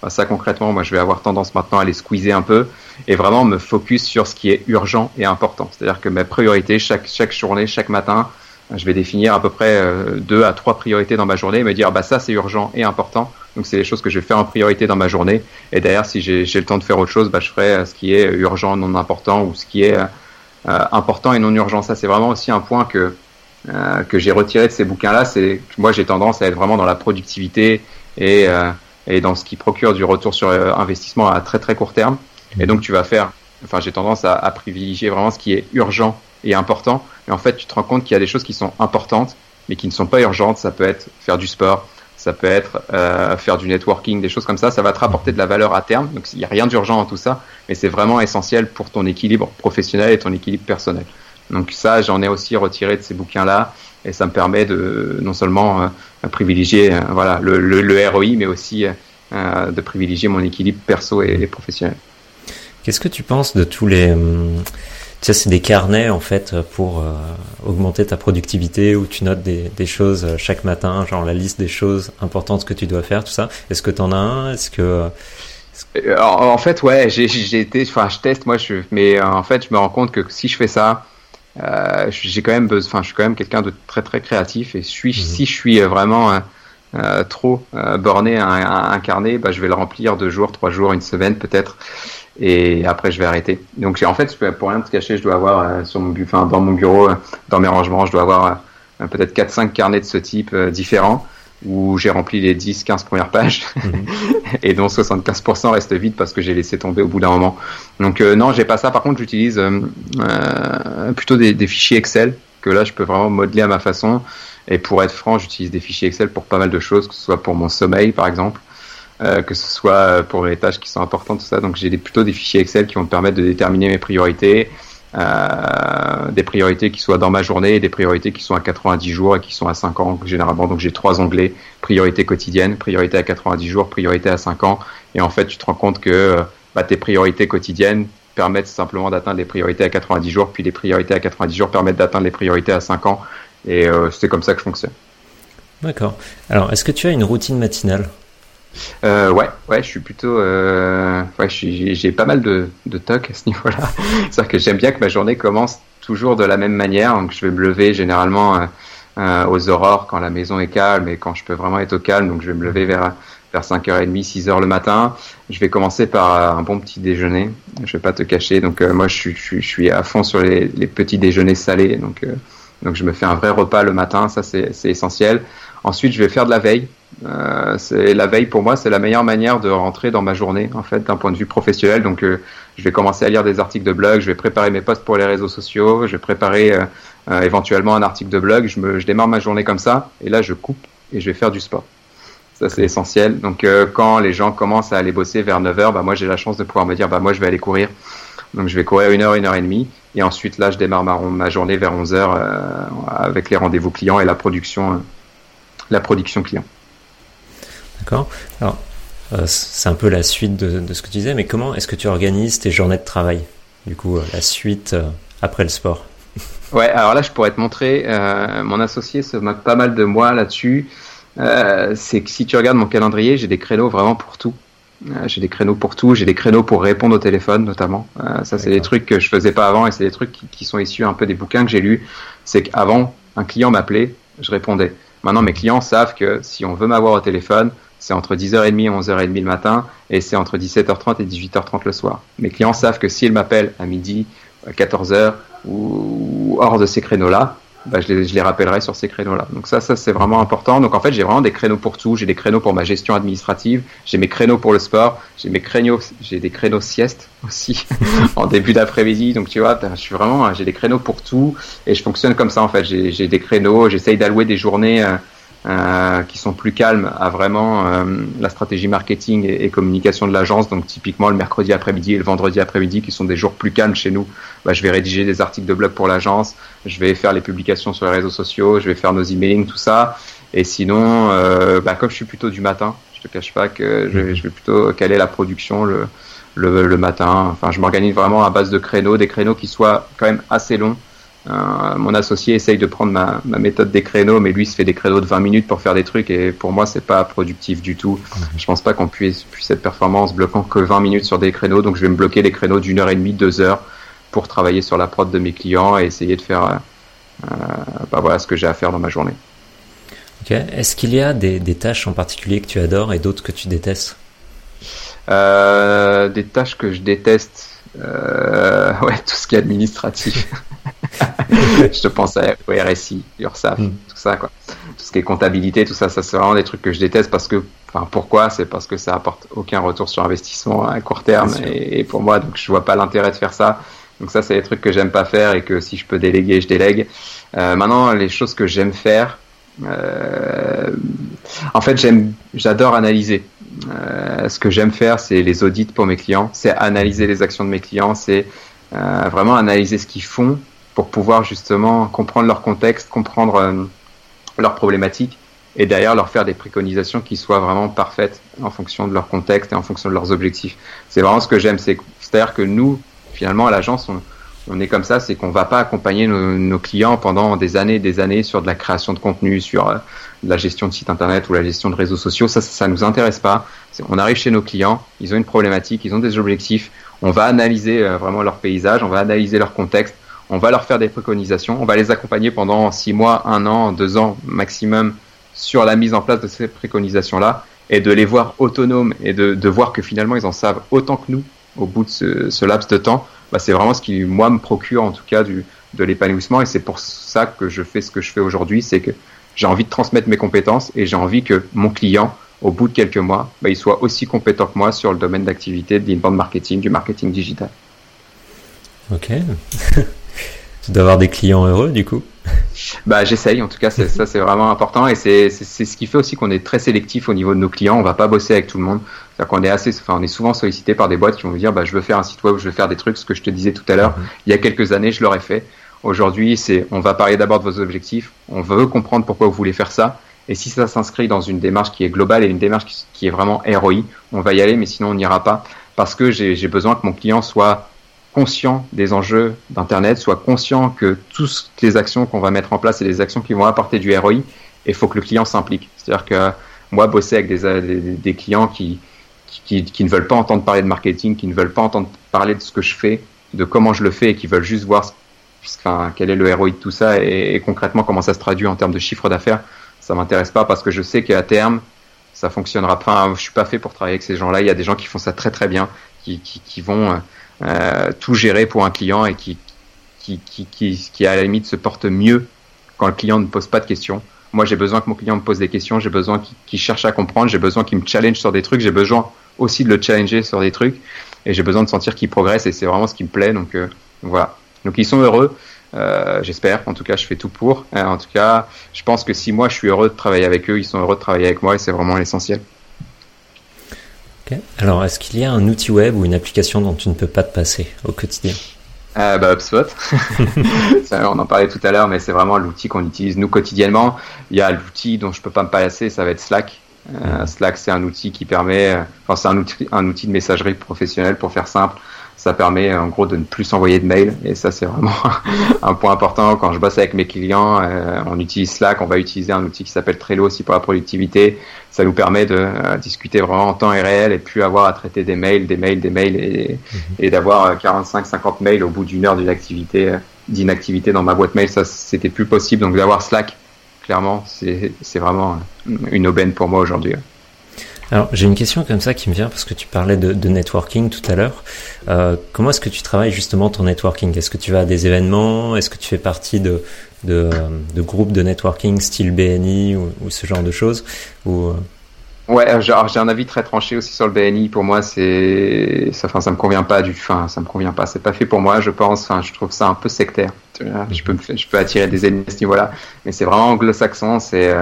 ça concrètement, moi je vais avoir tendance maintenant à les squeezer un peu et vraiment me focus sur ce qui est urgent et important. C'est-à-dire que mes priorités, chaque, chaque journée, chaque matin, je vais définir à peu près euh, deux à trois priorités dans ma journée et me dire bah ça c'est urgent et important. Donc c'est les choses que je vais faire en priorité dans ma journée. Et d'ailleurs si j'ai le temps de faire autre chose, bah, je ferai euh, ce qui est urgent, non important ou ce qui est euh, important et non urgent. Ça c'est vraiment aussi un point que j'ai retiré de ces bouquins-là. C'est moi j'ai tendance à être vraiment dans la productivité et dans ce qui procure du retour sur investissement à très très court terme. Et donc tu vas faire, enfin j'ai tendance à, privilégier vraiment ce qui est urgent et important. Et en fait, tu te rends compte qu'il y a des choses qui sont importantes, mais qui ne sont pas urgentes. Ça peut être faire du sport, ça peut être euh, faire du networking, des choses comme ça. Ça va te rapporter de la valeur à terme. Donc il n'y a rien d'urgent dans tout ça, mais c'est vraiment essentiel pour ton équilibre professionnel et ton équilibre personnel. Donc ça, j'en ai aussi retiré de ces bouquins-là et ça me permet de non seulement euh, privilégier euh, voilà le, le, le, ROI, mais aussi euh, de privilégier mon équilibre perso et, professionnel. Qu'est-ce que tu penses de tous les hum, sais, c'est des carnets en fait pour euh, augmenter ta productivité où tu notes des, des, choses chaque matin, genre la liste des choses importantes que tu dois faire, tout ça. Est-ce que tu en as un? Est-ce que en, fait, ouais, j'ai été, enfin, je teste, moi, je, mais en fait, je me rends compte que si je fais ça, euh, j'ai quand même enfin je suis quand même quelqu'un de très très créatif et suis, mmh. si je suis vraiment euh, euh trop euh, borné à, à, un carnet, bah, je vais le remplir deux jours, trois jours, une semaine peut-être, et après je vais arrêter. Donc en fait, pour rien te cacher, je dois avoir euh, sur mon, enfin, dans mon bureau, dans mes rangements, je dois avoir peut-être quatre cinq carnets de ce type différents où j'ai rempli les 10-15 premières pages mmh. [LAUGHS] et dont 75% restent vides parce que j'ai laissé tomber au bout d'un moment. Donc euh, non, j'ai pas ça. Par contre, j'utilise euh, euh, plutôt des, des, fichiers Excel que là, je peux vraiment modeler à ma façon. Et pour être franc, j'utilise des fichiers Excel pour pas mal de choses, que ce soit pour mon sommeil, par exemple, euh, que ce soit pour les tâches qui sont importantes, tout ça. Donc j'ai plutôt des fichiers Excel qui vont me permettre de déterminer mes priorités, euh, des priorités qui soient dans ma journée et des priorités qui sont à 90 jours et qui sont à 5 ans généralement. Donc j'ai trois onglets priorité quotidienne, priorité à 90 jours, priorité à 5 ans. Et en fait, tu te rends compte que euh, bah, tes priorités quotidiennes permettent simplement d'atteindre les priorités à 90 jours, puis les priorités à 90 jours permettent d'atteindre les priorités à 5 ans. Et c'est comme ça que je fonctionne. D'accord. Alors, est-ce que tu as une routine matinale? Euh, ouais, ouais, je suis plutôt, euh, ouais, j'ai pas mal de, de toc à ce niveau-là. [LAUGHS] C'est-à-dire que j'aime bien que ma journée commence toujours de la même manière. Donc, je vais me lever généralement euh, aux aurores quand la maison est calme et quand je peux vraiment être au calme. Donc, je vais me lever vers vers 5h30, 6h le matin. Je vais commencer par un bon petit déjeuner. Je vais pas te cacher. Donc, moi, je suis, je, suis à fond sur les, les petits déjeuners salés. Donc, donc, je me fais un vrai repas le matin. Ça, c'est essentiel. Ensuite, je vais faire de la veille. Euh, la veille pour moi, c'est la meilleure manière de rentrer dans ma journée en fait d'un point de vue professionnel. Donc, euh, je vais commencer à lire des articles de blog, je vais préparer mes posts pour les réseaux sociaux, je vais préparer euh, éventuellement un article de blog. Je, démarre ma journée comme ça, et là, je coupe et je vais faire du sport. Ça, c'est essentiel. Donc, quand les gens commencent à aller bosser vers 9h, bah, moi, j'ai la chance de pouvoir me dire, bah, moi, je vais aller courir. Donc, je vais courir une heure, une heure et demie. Et ensuite, là, je démarre ma, ma journée vers 11h avec les rendez-vous clients et la production la production client. D'accord. Alors, euh, c'est un peu la suite de, de, ce que tu disais, mais comment est-ce que tu organises tes journées de travail Du coup, euh, la suite euh, après le sport? Ouais, alors là, je pourrais te montrer. Mon associé se moque pas mal de moi là-dessus. c'est que si tu regardes mon calendrier, j'ai des créneaux vraiment pour tout. j'ai des créneaux pour tout. J'ai des créneaux pour répondre au téléphone, notamment. ça, c'est des trucs que je faisais pas avant et c'est des trucs qui, qui sont issus un peu des bouquins que j'ai lus. C'est qu'avant, un client m'appelait, je répondais. Maintenant, mes clients savent que si on veut m'avoir au téléphone, c'est entre 10h30 et 11h30 le matin et c'est entre 17h30 et 18h30 le soir. Mes clients savent que s'ils m'appellent à midi, à 14h ou hors de ces créneaux-là, bah, je, les, rappellerai sur ces créneaux-là. Donc ça, ça c'est vraiment important. Donc en fait, j'ai vraiment des créneaux pour tout. J'ai des créneaux pour ma gestion administrative. J'ai mes créneaux pour le sport. J'ai mes créneaux, j'ai des créneaux sieste aussi [LAUGHS] en début d'après-midi. Donc tu vois, je suis vraiment, j'ai des créneaux pour tout et je fonctionne comme ça en fait. J'ai des créneaux. J'essaye d'allouer des journées. Euh, euh, qui sont plus calmes à vraiment euh, la stratégie marketing et, communication de l'agence. Donc typiquement le mercredi après-midi et le vendredi après-midi, qui sont des jours plus calmes chez nous, bah, je vais rédiger des articles de blog pour l'agence, je vais faire les publications sur les réseaux sociaux, je vais faire nos emails, tout ça. Et sinon, euh, bah, comme je suis plutôt du matin, je te cache pas que je, mhm. je vais plutôt caler la production le, le, le matin. Enfin, je m'organise vraiment à base de créneaux, des créneaux qui soient quand même assez longs mon associé essaye de prendre ma, ma, méthode des créneaux, mais lui se fait des créneaux de 20 minutes pour faire des trucs et pour moi c'est pas productif du tout. Je pense pas qu'on puisse, puisse être performance bloquant que 20 minutes sur des créneaux, donc je vais me bloquer des créneaux d'une heure et demie, deux heures pour travailler sur la prod de mes clients et essayer de faire euh, euh bah voilà ce que j'ai à faire dans ma journée. Est-ce qu'il y a des, des, tâches en particulier que tu adores et d'autres que tu détestes? Euh, Des tâches que je déteste, euh, [LAUGHS] ouais, tout ce qui est administratif. [LAUGHS] [LAUGHS] je te pense à RSI, URSAF, mm. tout ça, quoi. Tout ce qui est comptabilité, tout ça, ça c'est vraiment des trucs que je déteste parce que, enfin, pourquoi? C'est parce que ça apporte aucun retour sur investissement à court terme et, pour moi, donc je vois pas l'intérêt de faire ça. Donc ça, c'est des trucs que j'aime pas faire et que si je peux déléguer, je délègue. Euh, maintenant, les choses que j'aime faire, euh, en fait, j'aime, j'adore analyser. Euh, ce que j'aime faire, c'est les audits pour mes clients, c'est analyser les actions de mes clients, c'est euh, vraiment analyser ce qu'ils font pour pouvoir justement comprendre leur contexte, comprendre euh, leurs problématiques et derrière leur faire des préconisations qui soient vraiment parfaites en fonction de leur contexte et en fonction de leurs objectifs. C'est vraiment ce que j'aime, c'est-à-dire que nous, finalement, à l'agence, on, est comme ça, c'est qu'on va pas accompagner nos, clients pendant des années et des années sur de la création de contenu, sur euh, la gestion de site internet ou la gestion de réseaux sociaux. Ça, ça, nous intéresse pas. On arrive chez nos clients, ils ont une problématique, ils ont des objectifs. On va analyser euh, vraiment leur paysage, on va analyser leur contexte, on va leur faire des préconisations, on va les accompagner pendant six mois, un an, deux ans maximum sur la mise en place de ces préconisations-là et de les voir autonomes et de, de voir que finalement ils en savent autant que nous au bout de ce, ce laps de temps bah, c'est vraiment ce qui, moi, me procure en tout cas du, de l'épanouissement. Et c'est pour ça que je fais ce que je fais aujourd'hui, c'est que j'ai envie de transmettre mes compétences et j'ai envie que mon client, au bout de quelques mois, bah, il soit aussi compétent que moi sur le domaine d'activité de l'inbound marketing, du marketing digital. Ok. [LAUGHS] tu dois avoir des clients heureux du coup bah, j'essaye. En tout cas, ça, c'est vraiment important et c'est ce qui fait aussi qu'on est très sélectif au niveau de nos clients. On va pas bosser avec tout le monde. C'est-à-dire qu'on est assez, enfin, on est souvent sollicité par des boîtes qui vont nous dire, bah, je veux faire un site web, je veux faire des trucs, ce que je te disais tout à l'heure. Mhm. Il y a quelques années, je l'aurais fait. Aujourd'hui, c'est, on va parler d'abord de vos objectifs. On veut comprendre pourquoi vous voulez faire ça. Et si ça s'inscrit dans une démarche qui est globale et une démarche qui, est vraiment ROI, on va y aller, mais sinon on n'ira pas parce que j'ai besoin que mon client soit conscient des enjeux d'Internet, soit conscient que toutes les actions qu'on va mettre en place, c'est des actions qui vont apporter du ROI, et il faut que le client s'implique. C'est-à-dire que moi, bosser avec des, des, clients qui, qui, ne veulent pas entendre parler de marketing, qui ne veulent pas entendre parler de ce que je fais, de comment je le fais, et qui veulent juste voir enfin, quel est le ROI de tout ça, et, concrètement comment ça se traduit en termes de chiffre d'affaires, ça m'intéresse pas parce que je sais qu'à terme, ça fonctionnera pas. Je suis pas fait pour travailler avec ces gens-là. Il y a des gens qui font ça très très bien, qui, qui, qui vont euh, tout gérer pour un client et qui, qui, qui, qui, qui, à la limite se porte mieux quand le client ne pose pas de questions. Moi, j'ai besoin que mon client me pose des questions, j'ai besoin qu'il cherche à comprendre, j'ai besoin qu'il me challenge sur des trucs, j'ai besoin aussi de le challenger sur des trucs, et j'ai besoin de sentir qu'il progresse, et c'est vraiment ce qui me plaît. Donc euh, voilà. Donc ils sont heureux, euh, j'espère. En tout cas, je fais tout pour. Euh, en tout cas, je pense que si moi je suis heureux de travailler avec eux, ils sont heureux de travailler avec moi, et c'est vraiment l'essentiel. Alors, est-ce qu'il y a un outil web ou une application dont tu ne peux pas te passer au quotidien? Euh, bah, HubSpot. [LAUGHS] on en parlait tout à l'heure, mais c'est vraiment l'outil qu'on utilise nous quotidiennement. Il y a l'outil dont je peux pas me passer, ça va être Slack. Euh, Slack, c'est un outil qui permet, euh, enfin, c'est un outil, un outil de messagerie professionnelle pour faire simple ça permet en gros de ne plus s'envoyer de mails et ça c'est vraiment [LAUGHS] un point important. Quand je bosse avec mes clients euh, on utilise Slack. On va utiliser un outil qui s'appelle Trello aussi pour la productivité. Ça nous permet de euh, discuter vraiment en temps et réel et plus avoir à traiter des mails des mails des mails et, mhm. et d'avoir 45 50 mails au bout d'une heure d'une activité d'inactivité dans ma boîte mail. Ça c'était plus possible. Donc d'avoir Slack clairement c'est vraiment une aubaine pour moi aujourd'hui alors j'ai une question comme ça qui me vient parce que tu parlais de, networking tout à l'heure. Euh, comment est-ce que tu travailles justement ton networking? Est-ce que tu vas à des événements? Est-ce que tu fais partie de, de, de groupes de networking style BNI ou, ce genre de choses? Ou, euh? Ouais, j'ai un avis très tranché aussi sur le BNI. Pour moi, c'est, ça, enfin, ça me convient pas du, enfin, ça me convient pas. C'est pas fait pour moi, je pense. Enfin, je trouve ça un peu sectaire. Je peux, je peux attirer des ennemis à ce niveau-là, mais c'est vraiment anglo-saxon. C'est,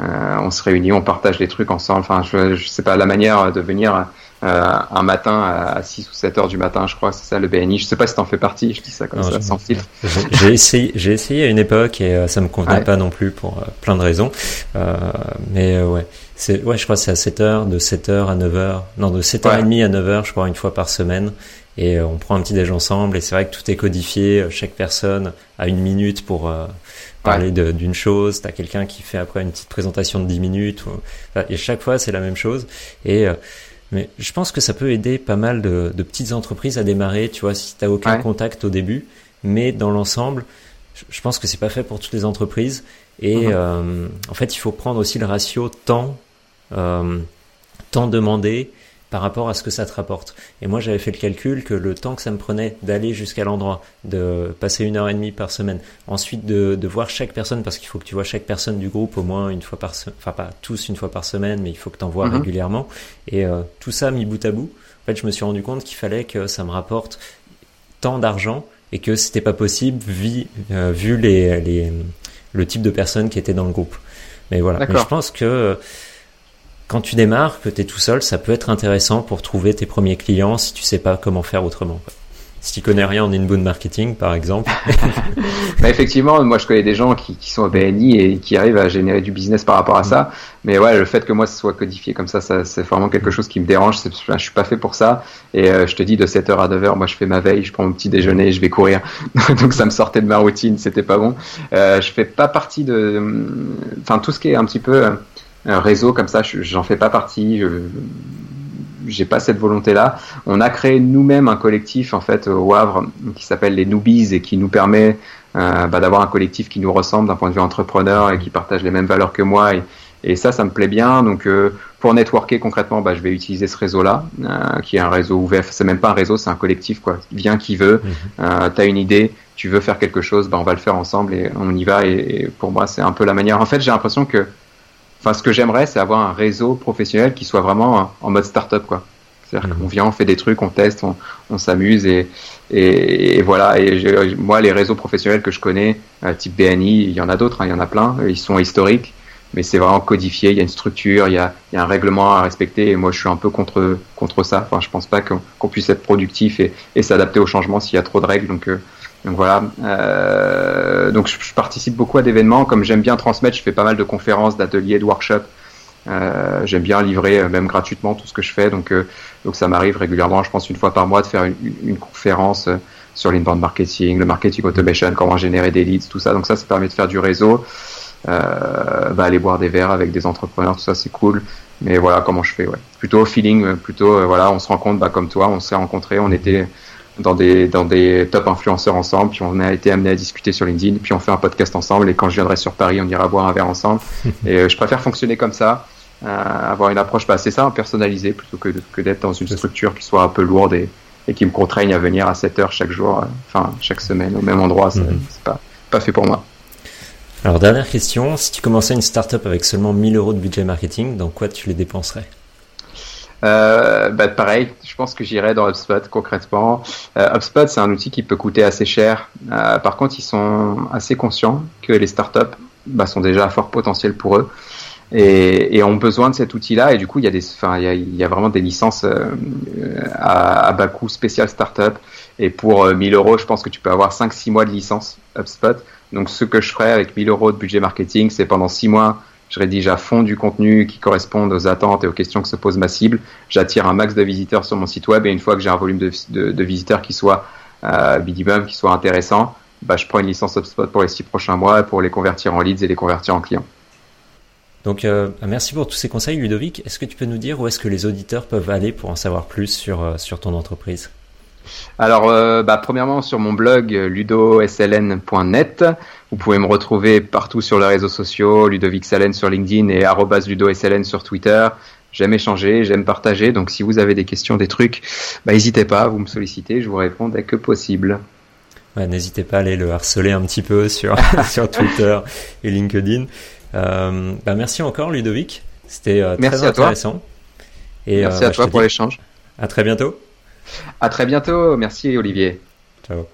euh, on se réunit, on partage les trucs ensemble. Enfin, je, je sais pas la manière de venir euh, un matin à 6 ou 7 heures du matin, je crois, c'est ça le BNI. Je sais pas si t'en fais partie, je dis ça comme ça, sans filtre. J'ai essayé, j'ai essayé à une époque et euh, ça me convenait pas non plus pour euh, plein de raisons. mais ouais, c'est, ouais, je crois que c'est à 7 heures, de 7 heures à 9 heures, non, de 7h30 à 9 heures, je crois, une fois par semaine. Et on prend un petit déj ensemble et c'est vrai que tout est codifié, chaque personne a une minute pour parler d'une chose, t'as quelqu'un qui fait après une petite présentation de 10 minutes, et chaque fois c'est la même chose. Et mais je pense que ça peut aider pas mal de, de petites entreprises à démarrer, tu vois, si tu n'as aucun contact au début. Mais dans l'ensemble, je pense que c'est pas fait pour toutes les entreprises. Et mhm. euh, en fait, il faut prendre aussi le ratio temps, euh, temps demandé par rapport à ce que ça te rapporte. Et moi, j'avais fait le calcul que le temps que ça me prenait d'aller jusqu'à l'endroit, de passer une heure et demie par semaine, ensuite de, de voir chaque personne, parce qu'il faut que tu vois chaque personne du groupe au moins une fois par semaine, enfin pas tous une fois par semaine, mais il faut que tu en vois mhm. régulièrement. Et euh, tout ça mis bout à bout, en fait, je me suis rendu compte qu'il fallait que ça me rapporte tant d'argent et que c'était pas possible vu, euh, vu les, les, le type de personnes qui étaient dans le groupe. Mais voilà. Mais je pense que quand tu démarres, que tu es tout seul, ça peut être intéressant pour trouver tes premiers clients si tu sais pas comment faire autrement. Si tu connais rien en inbound marketing, par exemple. [LAUGHS] bah effectivement, moi je connais des gens qui, qui, sont au BNI et qui arrivent à générer du business par rapport à ça. Mais ouais, le fait que moi ce soit codifié comme ça, ça c'est vraiment quelque chose qui me dérange. Je suis pas fait pour ça. Et euh, je te dis, de 7h à 9h, moi je fais ma veille, je prends mon petit déjeuner, je vais courir. [LAUGHS] Donc ça me sortait de ma routine, c'était pas bon. Euh, je fais pas partie de. Enfin, tout ce qui est un petit peu un réseau comme ça, j'en fais pas partie. Je, j'ai pas cette volonté-là. On a créé nous-mêmes un collectif en fait au Havre qui s'appelle les Noobies et qui nous permet euh, bah, d'avoir un collectif qui nous ressemble d'un point de vue entrepreneur et qui partage les mêmes valeurs que moi. Et, et ça, ça me plaît bien. Donc euh, pour networker concrètement, bah, je vais utiliser ce réseau-là, euh, qui est un réseau ouvert. C'est même pas un réseau, c'est un collectif quoi. Viens qui veut. Mhm. Euh, T'as une idée, tu veux faire quelque chose, bah, on va le faire ensemble et on y va. Et, et pour moi, c'est un peu la manière. En fait, j'ai l'impression que Enfin, ce que j'aimerais, c'est avoir un réseau professionnel qui soit vraiment en mode startup, quoi. C'est-à-dire mhm. qu'on vient, on fait des trucs, on teste, on, s'amuse et, et, voilà. Et moi, les réseaux professionnels que je connais, euh, type BNI, il y en a d'autres, hein, il y en a plein. Ils sont historiques, mais c'est vraiment codifié. Il y a une structure, il y a, il y a un règlement à respecter. Et moi, je suis un peu contre contre ça. Enfin, je pense pas qu'on puisse être productif et, et s'adapter au changement s'il y a trop de règles. Donc, euh, donc voilà. Euh, donc je, participe beaucoup à d'événements. Comme j'aime bien transmettre, je fais pas mal de conférences, d'ateliers, de workshops. Euh, j'aime bien livrer euh, même gratuitement tout ce que je fais. Donc euh, donc ça m'arrive régulièrement, je pense une fois par mois, de faire une, une conférence euh, sur l'inbound marketing, le marketing automation, comment générer des leads, tout ça. Donc ça, ça permet de faire du réseau. Bah, aller boire des verres avec des entrepreneurs, tout ça, c'est cool. Mais voilà comment je fais, ouais. Plutôt feeling, plutôt voilà, on se rencontre, bah, comme toi, on s'est rencontrés, on était dans des, dans des top influenceurs ensemble, puis on a été amené à discuter sur LinkedIn, puis on fait un podcast ensemble, et quand je viendrai sur Paris, on ira boire un verre ensemble. [LAUGHS] et euh, je préfère fonctionner comme ça, euh, avoir une approche, bah, c'est ça, personnalisée, plutôt que, que d'être dans une structure qui soit un peu lourde et, et qui me contraigne à venir à 7 heures chaque jour, euh, enfin chaque semaine au même endroit, c'est mhm. pas, pas fait pour moi. Alors dernière question, si tu commençais une startup avec seulement 1000 euros de budget marketing, dans quoi tu les dépenserais? Euh, bah pareil, je pense que j'irai dans HubSpot concrètement. Euh, HubSpot, c'est un outil qui peut coûter assez cher. Euh, par contre, ils sont assez conscients que les startups bah, sont déjà à fort potentiel pour eux et, et ont besoin de cet outil-là. Et du coup, il y a des, enfin, il y a, il y a vraiment des licences euh, à, à, bas coût spécial startup. Et pour 1000 euros, je pense que tu peux avoir 5-6 mois de licence HubSpot. Donc, ce que je ferais avec 1000 euros de budget marketing, c'est pendant 6 mois je rédige à fond du contenu qui corresponde aux attentes et aux questions que se pose ma cible. J'attire un max de visiteurs sur mon site web et une fois que j'ai un volume de, de, de, visiteurs qui soit euh, minimum, qui soit intéressant, bah, je prends une licence HubSpot pour les six prochains mois pour les convertir en leads et les convertir en clients. Donc, euh, merci pour tous ces conseils, Ludovic. Est-ce que tu peux nous dire où est-ce que les auditeurs peuvent aller pour en savoir plus sur, euh, sur ton entreprise? Alors, euh, bah, premièrement, sur mon blog ludosln.net, vous pouvez me retrouver partout sur les réseaux sociaux, Ludovic Salen sur LinkedIn et ludosln sur Twitter. J'aime échanger, j'aime partager, donc si vous avez des questions, des trucs, bah, n'hésitez pas, vous me sollicitez, je vous réponds dès que possible. n'hésitez pas à aller le harceler un petit peu sur, [LAUGHS] sur Twitter et LinkedIn. Euh, bah, merci encore, Ludovic. C'était euh, très intéressant. Et, merci à toi pour l'échange. À très bientôt. À très bientôt. Merci Olivier. Ciao.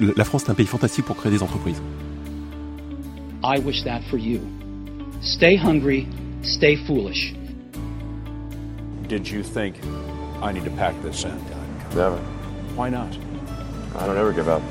La France est un pays fantastique pour créer des entreprises. I wish that for you. Stay hungry, stay foolish. Did you think I need to pack this in? Never. Why not? I don't ever give up.